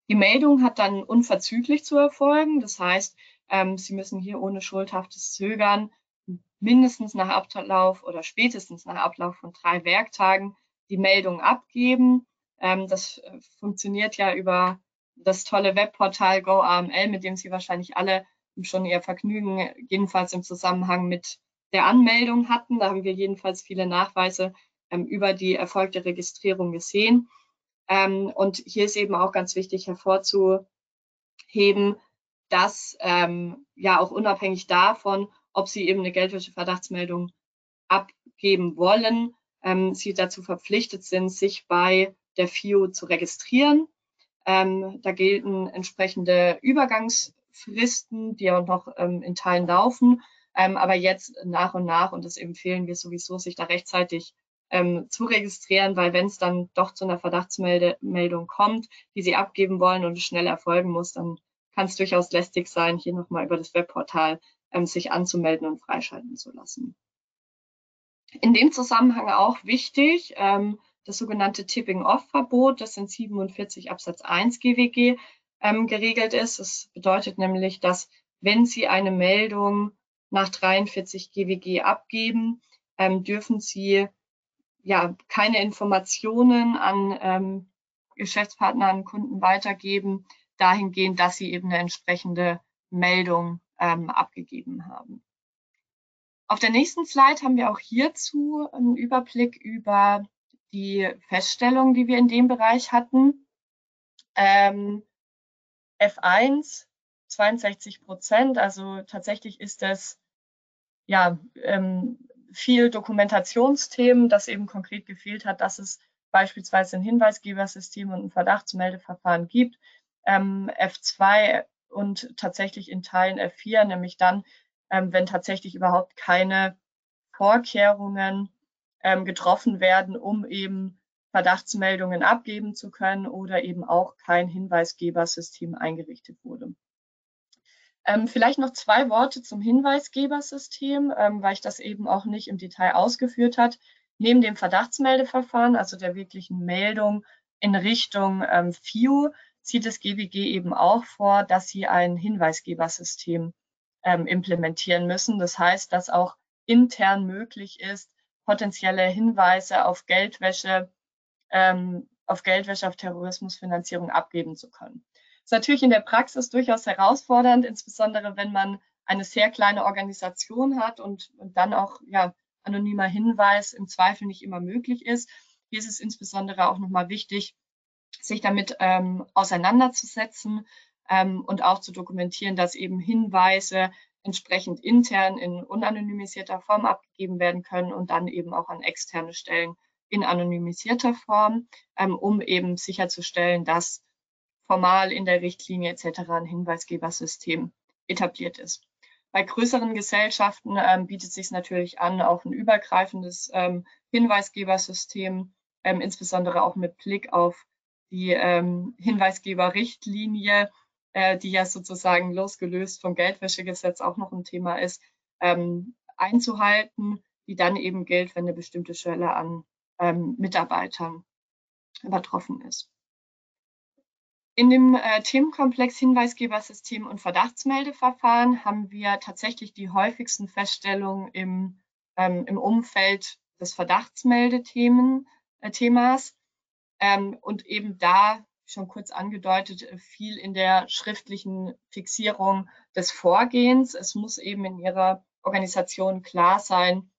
Die Meldung hat dann unverzüglich zu erfolgen. Das heißt, ähm, Sie müssen hier ohne schuldhaftes Zögern mindestens nach Ablauf oder spätestens nach Ablauf von drei Werktagen die Meldung abgeben. Ähm, das äh, funktioniert ja über das tolle Webportal GoAML, mit dem Sie wahrscheinlich alle schon Ihr Vergnügen, jedenfalls im Zusammenhang mit der Anmeldung hatten. Da haben wir jedenfalls viele Nachweise ähm, über die erfolgte Registrierung gesehen. Ähm, und hier ist eben auch ganz wichtig hervorzuheben, dass ähm, ja auch unabhängig davon, ob Sie eben eine Geldwäsche-Verdachtsmeldung abgeben wollen, ähm, Sie dazu verpflichtet sind, sich bei der FIO zu registrieren. Ähm, da gelten entsprechende Übergangsfristen, die auch noch ähm, in Teilen laufen. Ähm, aber jetzt nach und nach, und das empfehlen wir sowieso, sich da rechtzeitig ähm, zu registrieren, weil wenn es dann doch zu einer Verdachtsmeldung kommt, die Sie abgeben wollen und es schnell erfolgen muss, dann kann es durchaus lästig sein, hier nochmal über das Webportal ähm, sich anzumelden und freischalten zu lassen. In dem Zusammenhang auch wichtig, ähm, das sogenannte Tipping-Off-Verbot, das in 47 Absatz 1 GWG ähm, geregelt ist. Das bedeutet nämlich, dass wenn Sie eine Meldung nach 43 GWG abgeben, ähm, dürfen sie ja keine Informationen an ähm, Geschäftspartner, an Kunden weitergeben, dahingehend, dass sie eben eine entsprechende Meldung ähm, abgegeben haben. Auf der nächsten Slide haben wir auch hierzu einen Überblick über die Feststellungen, die wir in dem Bereich hatten. Ähm, F1 62 Prozent. Also tatsächlich ist es ja ähm, viel Dokumentationsthemen, das eben konkret gefehlt hat, dass es beispielsweise ein Hinweisgebersystem und ein Verdachtsmeldeverfahren gibt. Ähm, F2 und tatsächlich in Teilen F4, nämlich dann, ähm, wenn tatsächlich überhaupt keine Vorkehrungen ähm, getroffen werden, um eben Verdachtsmeldungen abgeben zu können oder eben auch kein Hinweisgebersystem eingerichtet wurde. Ähm, vielleicht noch zwei Worte zum Hinweisgebersystem, ähm, weil ich das eben auch nicht im Detail ausgeführt hat. Neben dem Verdachtsmeldeverfahren, also der wirklichen Meldung in Richtung ähm, FIU, sieht das GWG eben auch vor, dass sie ein Hinweisgebersystem ähm, implementieren müssen. Das heißt, dass auch intern möglich ist, potenzielle Hinweise auf Geldwäsche, ähm, auf Geldwäsche, auf Terrorismusfinanzierung abgeben zu können. Ist natürlich in der Praxis durchaus herausfordernd, insbesondere wenn man eine sehr kleine Organisation hat und, und dann auch ja, anonymer Hinweis im Zweifel nicht immer möglich ist. Hier ist es insbesondere auch nochmal wichtig, sich damit ähm, auseinanderzusetzen ähm, und auch zu dokumentieren, dass eben Hinweise entsprechend intern in unanonymisierter Form abgegeben werden können und dann eben auch an externe Stellen in anonymisierter Form, ähm, um eben sicherzustellen, dass formal in der Richtlinie etc. ein Hinweisgebersystem etabliert ist. Bei größeren Gesellschaften ähm, bietet sich natürlich an, auch ein übergreifendes ähm, Hinweisgebersystem, ähm, insbesondere auch mit Blick auf die ähm, Hinweisgeberrichtlinie, äh, die ja sozusagen losgelöst vom Geldwäschegesetz auch noch ein Thema ist, ähm, einzuhalten, die dann eben gilt, wenn eine bestimmte Schwelle an ähm, Mitarbeitern übertroffen ist. In dem äh, Themenkomplex Hinweisgebersystem und Verdachtsmeldeverfahren haben wir tatsächlich die häufigsten Feststellungen im, ähm, im Umfeld des Verdachtsmeldethemas. Äh, ähm, und eben da, schon kurz angedeutet, viel in der schriftlichen Fixierung des Vorgehens. Es muss eben in Ihrer Organisation klar sein,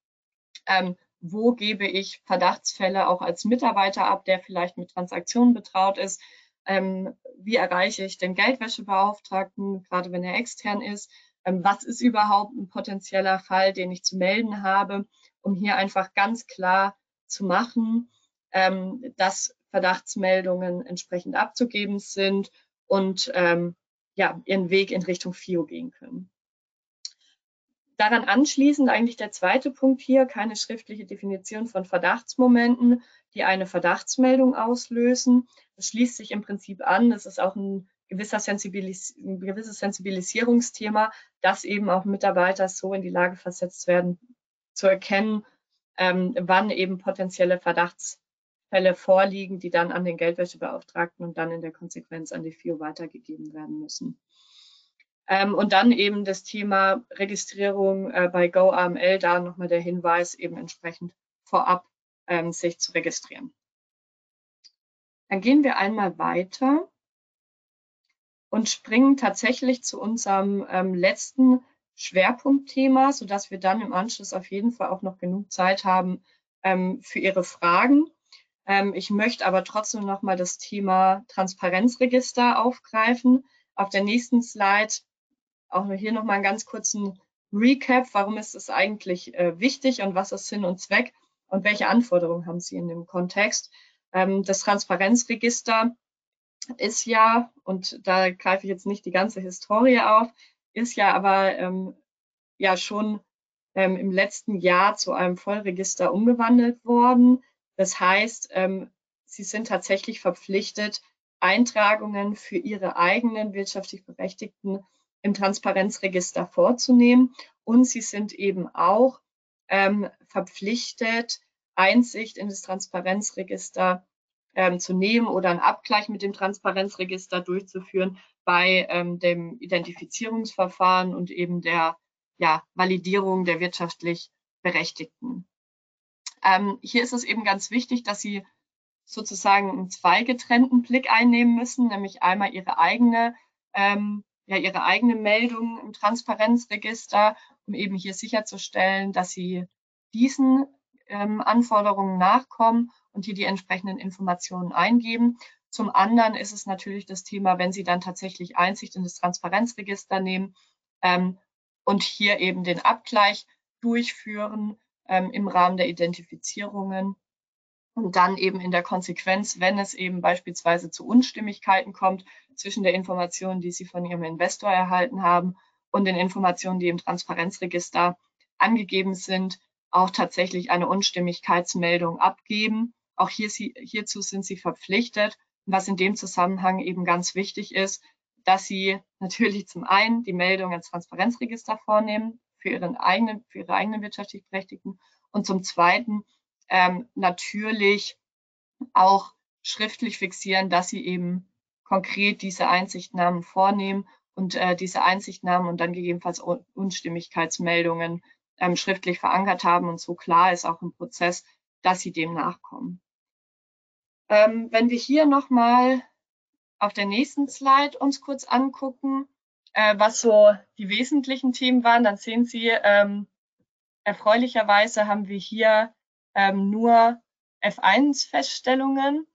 ähm, wo gebe ich Verdachtsfälle auch als Mitarbeiter ab, der vielleicht mit Transaktionen betraut ist, ähm, wie erreiche ich den Geldwäschebeauftragten, gerade wenn er extern ist, ähm, was ist überhaupt ein potenzieller Fall, den ich zu melden habe, um hier einfach ganz klar zu machen, ähm, dass Verdachtsmeldungen entsprechend abzugeben sind und ähm, ja, ihren Weg in Richtung FIO gehen können. Daran anschließend eigentlich der zweite Punkt hier, keine schriftliche Definition von Verdachtsmomenten, die eine Verdachtsmeldung auslösen. Das schließt sich im Prinzip an. Das ist auch ein, gewisser Sensibilis ein gewisses Sensibilisierungsthema, dass eben auch Mitarbeiter so in die Lage versetzt werden, zu erkennen, ähm, wann eben potenzielle Verdachtsfälle vorliegen, die dann an den Geldwäschebeauftragten und dann in der Konsequenz an die FIO weitergegeben werden müssen. Ähm, und dann eben das Thema Registrierung äh, bei GoAML, da nochmal der Hinweis, eben entsprechend vorab ähm, sich zu registrieren. Dann gehen wir einmal weiter und springen tatsächlich zu unserem ähm, letzten Schwerpunktthema, sodass wir dann im Anschluss auf jeden Fall auch noch genug Zeit haben ähm, für Ihre Fragen. Ähm, ich möchte aber trotzdem nochmal das Thema Transparenzregister aufgreifen. Auf der nächsten Slide auch hier nochmal einen ganz kurzen Recap. Warum ist es eigentlich äh, wichtig und was ist Sinn und Zweck und welche Anforderungen haben Sie in dem Kontext? Ähm, das Transparenzregister ist ja, und da greife ich jetzt nicht die ganze Historie auf, ist ja aber ähm, ja schon ähm, im letzten Jahr zu einem Vollregister umgewandelt worden. Das heißt, ähm, Sie sind tatsächlich verpflichtet, Eintragungen für Ihre eigenen wirtschaftlich Berechtigten im Transparenzregister vorzunehmen. Und sie sind eben auch ähm, verpflichtet, Einsicht in das Transparenzregister ähm, zu nehmen oder einen Abgleich mit dem Transparenzregister durchzuführen bei ähm, dem Identifizierungsverfahren und eben der ja, Validierung der wirtschaftlich Berechtigten. Ähm, hier ist es eben ganz wichtig, dass Sie sozusagen einen zweigetrennten Blick einnehmen müssen, nämlich einmal Ihre eigene ähm, ja ihre eigene Meldung im Transparenzregister, um eben hier sicherzustellen, dass sie diesen ähm, Anforderungen nachkommen und hier die entsprechenden Informationen eingeben. Zum anderen ist es natürlich das Thema, wenn Sie dann tatsächlich Einsicht in das Transparenzregister nehmen ähm, und hier eben den Abgleich durchführen ähm, im Rahmen der Identifizierungen und dann eben in der Konsequenz, wenn es eben beispielsweise zu Unstimmigkeiten kommt zwischen der Information, die Sie von Ihrem Investor erhalten haben und den Informationen, die im Transparenzregister angegeben sind, auch tatsächlich eine Unstimmigkeitsmeldung abgeben. Auch hier, hierzu sind Sie verpflichtet. Was in dem Zusammenhang eben ganz wichtig ist, dass sie natürlich zum einen die Meldung ins Transparenzregister vornehmen für, ihren eigenen, für ihre eigenen wirtschaftlich Berechtigten und zum zweiten ähm, natürlich auch schriftlich fixieren, dass sie eben konkret diese Einsichtnahmen vornehmen und äh, diese Einsichtnahmen und dann gegebenenfalls Unstimmigkeitsmeldungen ähm, schriftlich verankert haben und so klar ist auch im Prozess, dass sie dem nachkommen. Ähm, wenn wir hier nochmal auf der nächsten Slide uns kurz angucken, äh, was so die wesentlichen Themen waren, dann sehen Sie, ähm, erfreulicherweise haben wir hier ähm, nur F1-Feststellungen.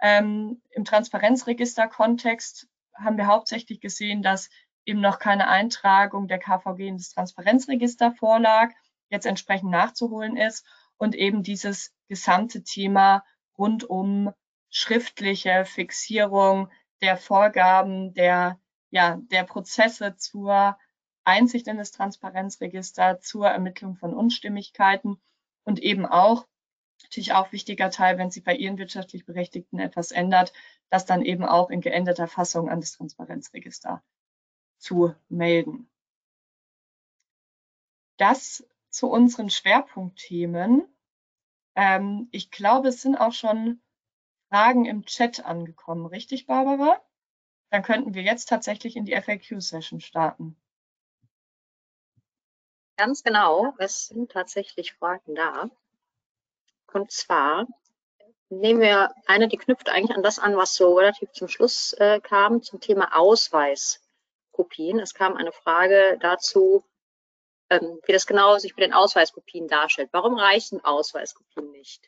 Ähm, Im Transparenzregister-Kontext haben wir hauptsächlich gesehen, dass eben noch keine Eintragung der KVG in das Transparenzregister vorlag, jetzt entsprechend nachzuholen ist und eben dieses gesamte Thema rund um schriftliche Fixierung der Vorgaben, der, ja, der Prozesse zur Einsicht in das Transparenzregister, zur Ermittlung von Unstimmigkeiten und eben auch, natürlich auch wichtiger Teil, wenn sich bei Ihren wirtschaftlich Berechtigten etwas ändert, das dann eben auch in geänderter Fassung an das Transparenzregister zu melden. Das zu unseren Schwerpunktthemen. Ähm, ich glaube, es sind auch schon Fragen im Chat angekommen, richtig, Barbara? Dann könnten wir jetzt tatsächlich in die FAQ-Session starten.
Ganz genau, es sind tatsächlich Fragen da. Und zwar nehmen wir eine, die knüpft eigentlich an das an, was so relativ zum Schluss äh, kam, zum Thema Ausweiskopien. Es kam eine Frage dazu, ähm, wie das genau sich mit den Ausweiskopien darstellt. Warum reichen Ausweiskopien nicht?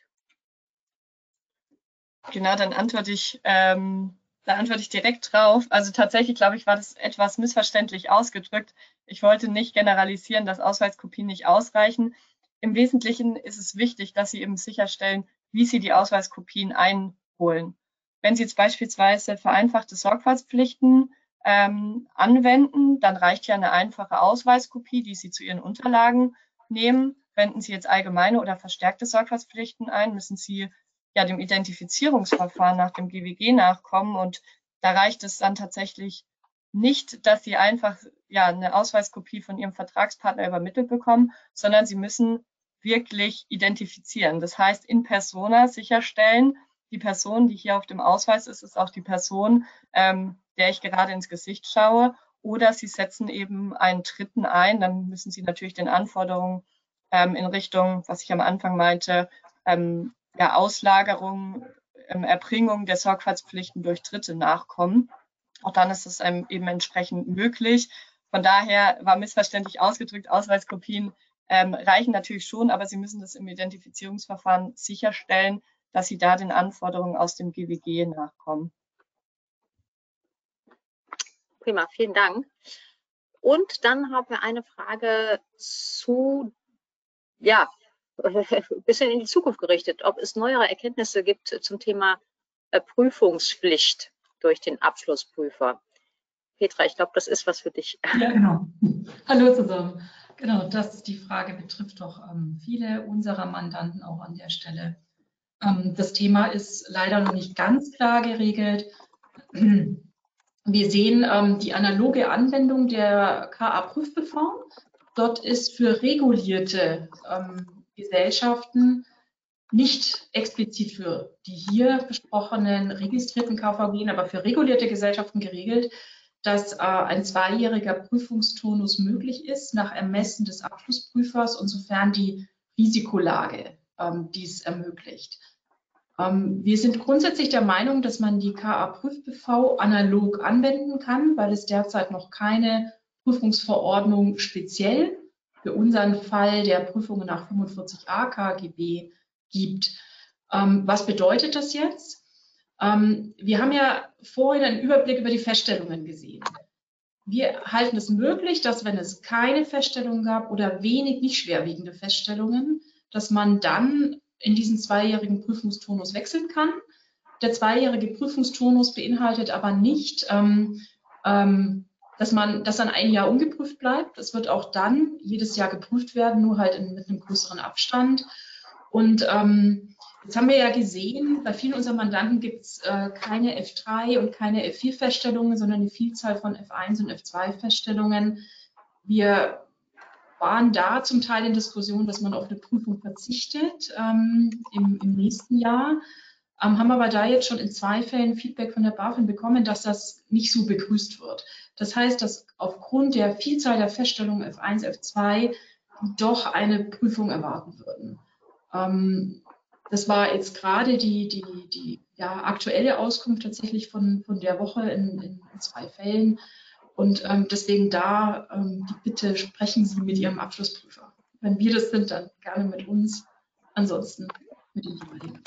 Genau, dann antworte ich, ähm, da antworte ich direkt drauf. Also tatsächlich, glaube ich, war das etwas missverständlich ausgedrückt. Ich wollte nicht generalisieren, dass Ausweiskopien nicht ausreichen. Im Wesentlichen ist es wichtig, dass Sie eben sicherstellen, wie Sie die Ausweiskopien einholen. Wenn Sie jetzt beispielsweise vereinfachte Sorgfaltspflichten ähm, anwenden, dann reicht ja eine einfache Ausweiskopie, die Sie zu Ihren Unterlagen nehmen. Wenden Sie jetzt allgemeine oder verstärkte Sorgfaltspflichten ein, müssen Sie ja dem Identifizierungsverfahren nach dem GWG nachkommen und da reicht es dann tatsächlich nicht, dass Sie einfach ja eine Ausweiskopie von Ihrem Vertragspartner übermittelt bekommen, sondern Sie müssen wirklich identifizieren. Das heißt, in persona sicherstellen, die Person, die hier auf dem Ausweis ist, ist auch die Person, ähm, der ich gerade ins Gesicht schaue. Oder Sie setzen eben einen Dritten ein, dann müssen Sie natürlich den Anforderungen ähm, in Richtung, was ich am Anfang meinte, ähm, ja, Auslagerung, ähm, Erbringung der Sorgfaltspflichten durch Dritte nachkommen. Auch dann ist es einem eben entsprechend möglich. Von daher war missverständlich ausgedrückt, Ausweiskopien ähm, reichen natürlich schon, aber Sie müssen das im Identifizierungsverfahren sicherstellen, dass Sie da den Anforderungen aus dem GWG nachkommen.
Prima, vielen Dank. Und dann haben wir eine Frage zu ja, ein bisschen in die Zukunft gerichtet, ob es neuere Erkenntnisse gibt zum Thema äh, Prüfungspflicht durch den Abschlussprüfer. Petra, ich glaube, das ist was für dich.
Ja, genau. Hallo zusammen. Genau, das die Frage betrifft doch ähm, viele unserer Mandanten auch an der Stelle. Ähm, das Thema ist leider noch nicht ganz klar geregelt. Wir sehen ähm, die analoge Anwendung der KA-Prüfbv. Dort ist für regulierte ähm, Gesellschaften nicht explizit für die hier besprochenen registrierten KVG, aber für regulierte Gesellschaften geregelt, dass äh, ein zweijähriger Prüfungstonus möglich ist nach Ermessen des Abschlussprüfers und sofern die Risikolage ähm, dies ermöglicht. Ähm, wir sind grundsätzlich der Meinung, dass man die KA-Prüf-BV analog anwenden kann, weil es derzeit noch keine Prüfungsverordnung speziell für unseren Fall der Prüfungen nach 45a KGB gibt. Ähm, was bedeutet das jetzt? Ähm, wir haben ja vorhin einen Überblick über die Feststellungen gesehen. Wir halten es möglich, dass wenn es keine Feststellung gab oder wenig nicht schwerwiegende Feststellungen, dass man dann in diesen zweijährigen Prüfungstonus wechseln kann. Der zweijährige Prüfungstonus beinhaltet aber nicht ähm, ähm, dass man, dass dann ein Jahr ungeprüft bleibt. Es wird auch dann jedes Jahr geprüft werden, nur halt in, mit einem größeren Abstand. Und ähm, Jetzt haben wir ja gesehen, bei vielen unserer Mandanten gibt es äh, keine F3 und keine F4-Feststellungen, sondern eine Vielzahl von F1 und F2-Feststellungen. Wir waren da zum Teil in Diskussion, dass man auf eine Prüfung verzichtet ähm, im, im, nächsten Jahr, ähm, haben aber da jetzt schon in zwei Fällen Feedback von der BaFin bekommen, dass das nicht so begrüßt wird. Das heißt, dass aufgrund der Vielzahl der Feststellungen F1, F2 doch eine Prüfung erwarten würden. Ähm, das war jetzt gerade die, die, die ja, aktuelle Auskunft tatsächlich von, von der Woche in, in zwei Fällen. Und ähm, deswegen da ähm, die Bitte, sprechen Sie mit Ihrem Abschlussprüfer. Wenn wir das sind, dann gerne mit uns, ansonsten mit dem jeweiligen.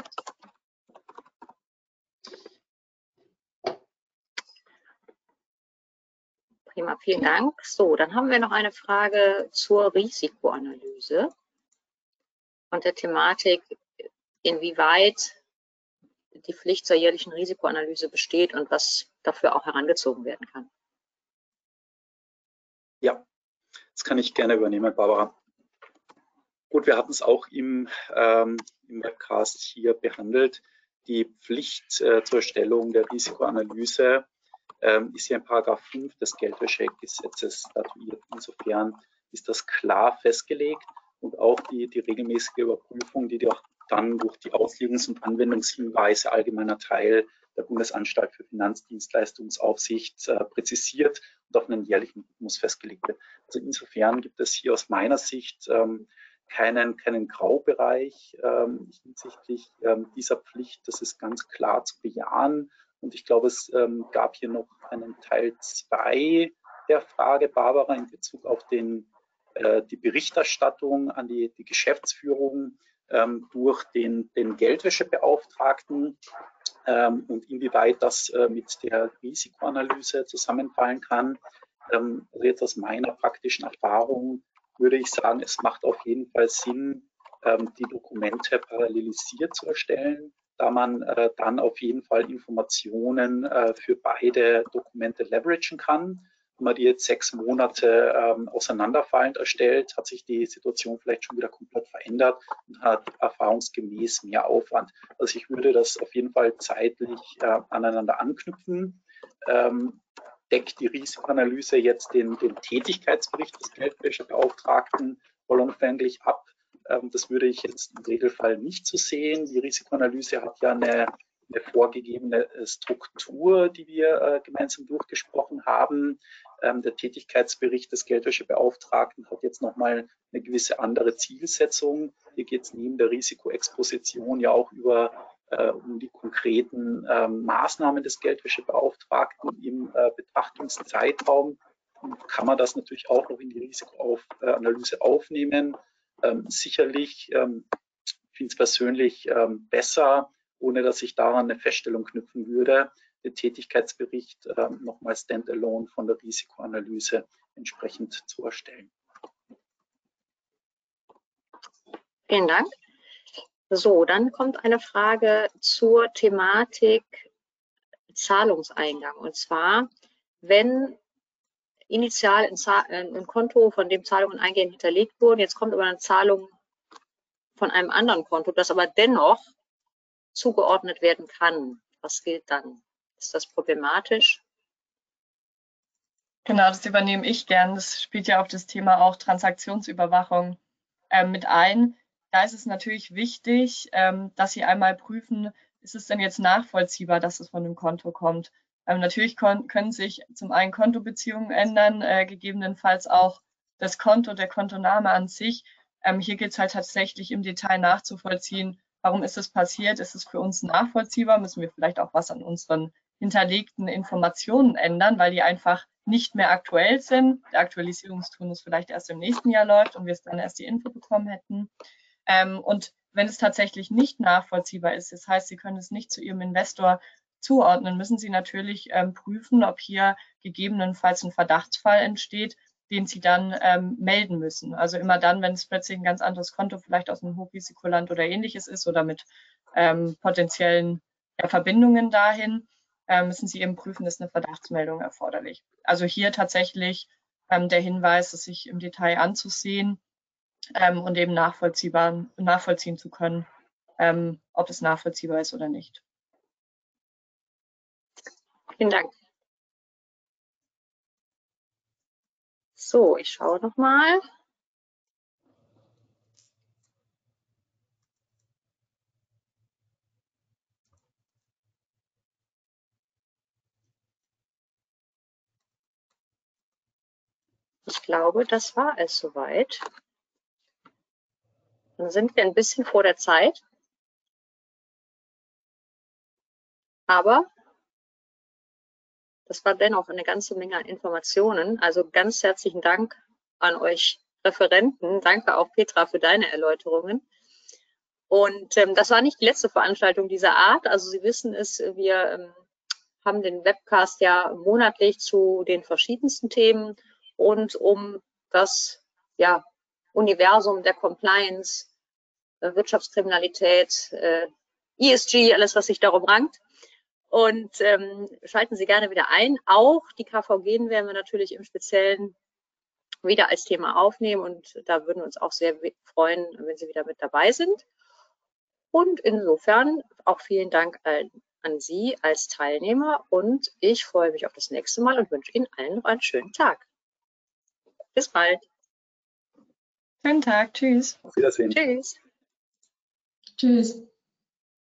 Prima, vielen Dank. So, dann haben wir noch eine Frage zur Risikoanalyse und der Thematik inwieweit die Pflicht zur jährlichen Risikoanalyse besteht und was dafür auch herangezogen werden kann.
Ja, das kann ich gerne übernehmen, Barbara. Gut, wir hatten es auch im, ähm, im Webcast hier behandelt. Die Pflicht äh, zur Erstellung der Risikoanalyse ähm, ist hier in Paragraph 5 des Geldwäschegesetzes statuiert. Insofern ist das klar festgelegt und auch die, die regelmäßige Überprüfung, die auch dann durch die Auslegungs- und Anwendungshinweise allgemeiner Teil der Bundesanstalt für Finanzdienstleistungsaufsicht äh, präzisiert und auf einen jährlichen Rhythmus festgelegt wird. Also insofern gibt es hier aus meiner Sicht ähm, keinen, keinen Graubereich ähm, hinsichtlich ähm, dieser Pflicht. Das ist ganz klar zu bejahen. Und ich glaube, es ähm, gab hier noch einen Teil 2 der Frage, Barbara, in Bezug auf den, äh, die Berichterstattung an die, die Geschäftsführung ähm, durch den, den Geldwäschebeauftragten ähm, und inwieweit das äh, mit der Risikoanalyse zusammenfallen kann. Ähm, also jetzt aus meiner praktischen Erfahrung würde ich sagen, es macht auf jeden Fall Sinn, ähm, die Dokumente parallelisiert zu erstellen, da man äh, dann auf jeden Fall Informationen äh, für beide Dokumente leveragen kann wenn man die jetzt sechs Monate ähm, auseinanderfallend erstellt, hat sich die Situation vielleicht schon wieder komplett verändert und hat erfahrungsgemäß mehr Aufwand. Also ich würde das auf jeden Fall zeitlich äh, aneinander anknüpfen. Ähm, deckt die Risikoanalyse jetzt den, den Tätigkeitsbericht des Geldwäschebeauftragten vollumfänglich ab. Ähm, das würde ich jetzt im Regelfall nicht so sehen. Die Risikoanalyse hat ja eine, eine vorgegebene äh, Struktur, die wir äh, gemeinsam durchgesprochen haben. Ähm, der Tätigkeitsbericht des Geldwäschebeauftragten hat jetzt nochmal eine gewisse andere Zielsetzung. Hier geht es neben der Risikoexposition ja auch über äh, um die konkreten ähm, Maßnahmen des Geldwäschebeauftragten im äh, Betrachtungszeitraum. Kann man das natürlich auch noch in die Risikoanalyse aufnehmen. Ähm, sicherlich ähm, finde ich es persönlich ähm, besser, ohne dass ich daran eine Feststellung knüpfen würde, den Tätigkeitsbericht äh, nochmal standalone von der Risikoanalyse entsprechend zu erstellen.
Vielen Dank. So, dann kommt eine Frage zur Thematik Zahlungseingang. Und zwar, wenn initial ein, ein, Konto, von dem Zahlungen eingehend hinterlegt wurden, jetzt kommt aber eine Zahlung von einem anderen Konto, das aber dennoch zugeordnet werden kann. Was gilt dann? Ist das problematisch?
Genau, das übernehme ich gern. Das spielt ja auf das Thema auch Transaktionsüberwachung äh, mit ein. Da ist es natürlich wichtig, ähm, dass Sie einmal prüfen, ist es denn jetzt nachvollziehbar, dass es von dem Konto kommt. Ähm, natürlich können sich zum einen Kontobeziehungen ändern, äh, gegebenenfalls auch das Konto, der Kontoname an sich. Ähm, hier geht es halt tatsächlich im Detail nachzuvollziehen, warum ist es passiert, ist es für uns nachvollziehbar, müssen wir vielleicht auch was an unseren hinterlegten Informationen ändern, weil die einfach nicht mehr aktuell sind. Der Aktualisierungsturnus vielleicht erst im nächsten Jahr läuft und wir es dann erst die Info bekommen hätten. Ähm, und wenn es tatsächlich nicht nachvollziehbar ist, das heißt, Sie können es nicht zu Ihrem Investor zuordnen, müssen Sie natürlich ähm, prüfen, ob hier gegebenenfalls ein Verdachtsfall entsteht, den Sie dann ähm, melden müssen. Also immer dann, wenn es plötzlich ein ganz anderes Konto vielleicht aus einem Hochrisikoland oder ähnliches ist oder mit ähm, potenziellen ja, Verbindungen dahin, äh, müssen Sie eben prüfen, ist eine Verdachtsmeldung erforderlich. Also hier tatsächlich ähm, der Hinweis, es sich im Detail anzusehen ähm, und eben nachvollziehbar, nachvollziehen zu können, ähm, ob es nachvollziehbar ist oder nicht.
Vielen Dank. So, ich schaue nochmal. Ich glaube, das war es soweit. Dann sind wir ein bisschen vor der Zeit. Aber das war dennoch eine ganze Menge an Informationen. Also ganz herzlichen Dank an euch Referenten. Danke auch Petra für deine Erläuterungen. Und ähm, das war nicht die letzte Veranstaltung dieser Art. Also Sie wissen es, wir ähm, haben den Webcast ja monatlich zu den verschiedensten Themen rund um das ja, Universum der Compliance, äh, Wirtschaftskriminalität, äh, ESG, alles, was sich darum rankt. Und ähm, schalten Sie gerne wieder ein. Auch die KVG werden wir natürlich im Speziellen wieder als Thema aufnehmen und da würden wir uns auch sehr freuen, wenn Sie wieder mit dabei sind. Und insofern auch vielen Dank an, an Sie als Teilnehmer und ich freue mich auf das nächste Mal und wünsche Ihnen allen noch einen schönen Tag. Bis bald.
Schönen Tag. Tschüss.
Auf Wiedersehen.
Tschüss.
Tschüss.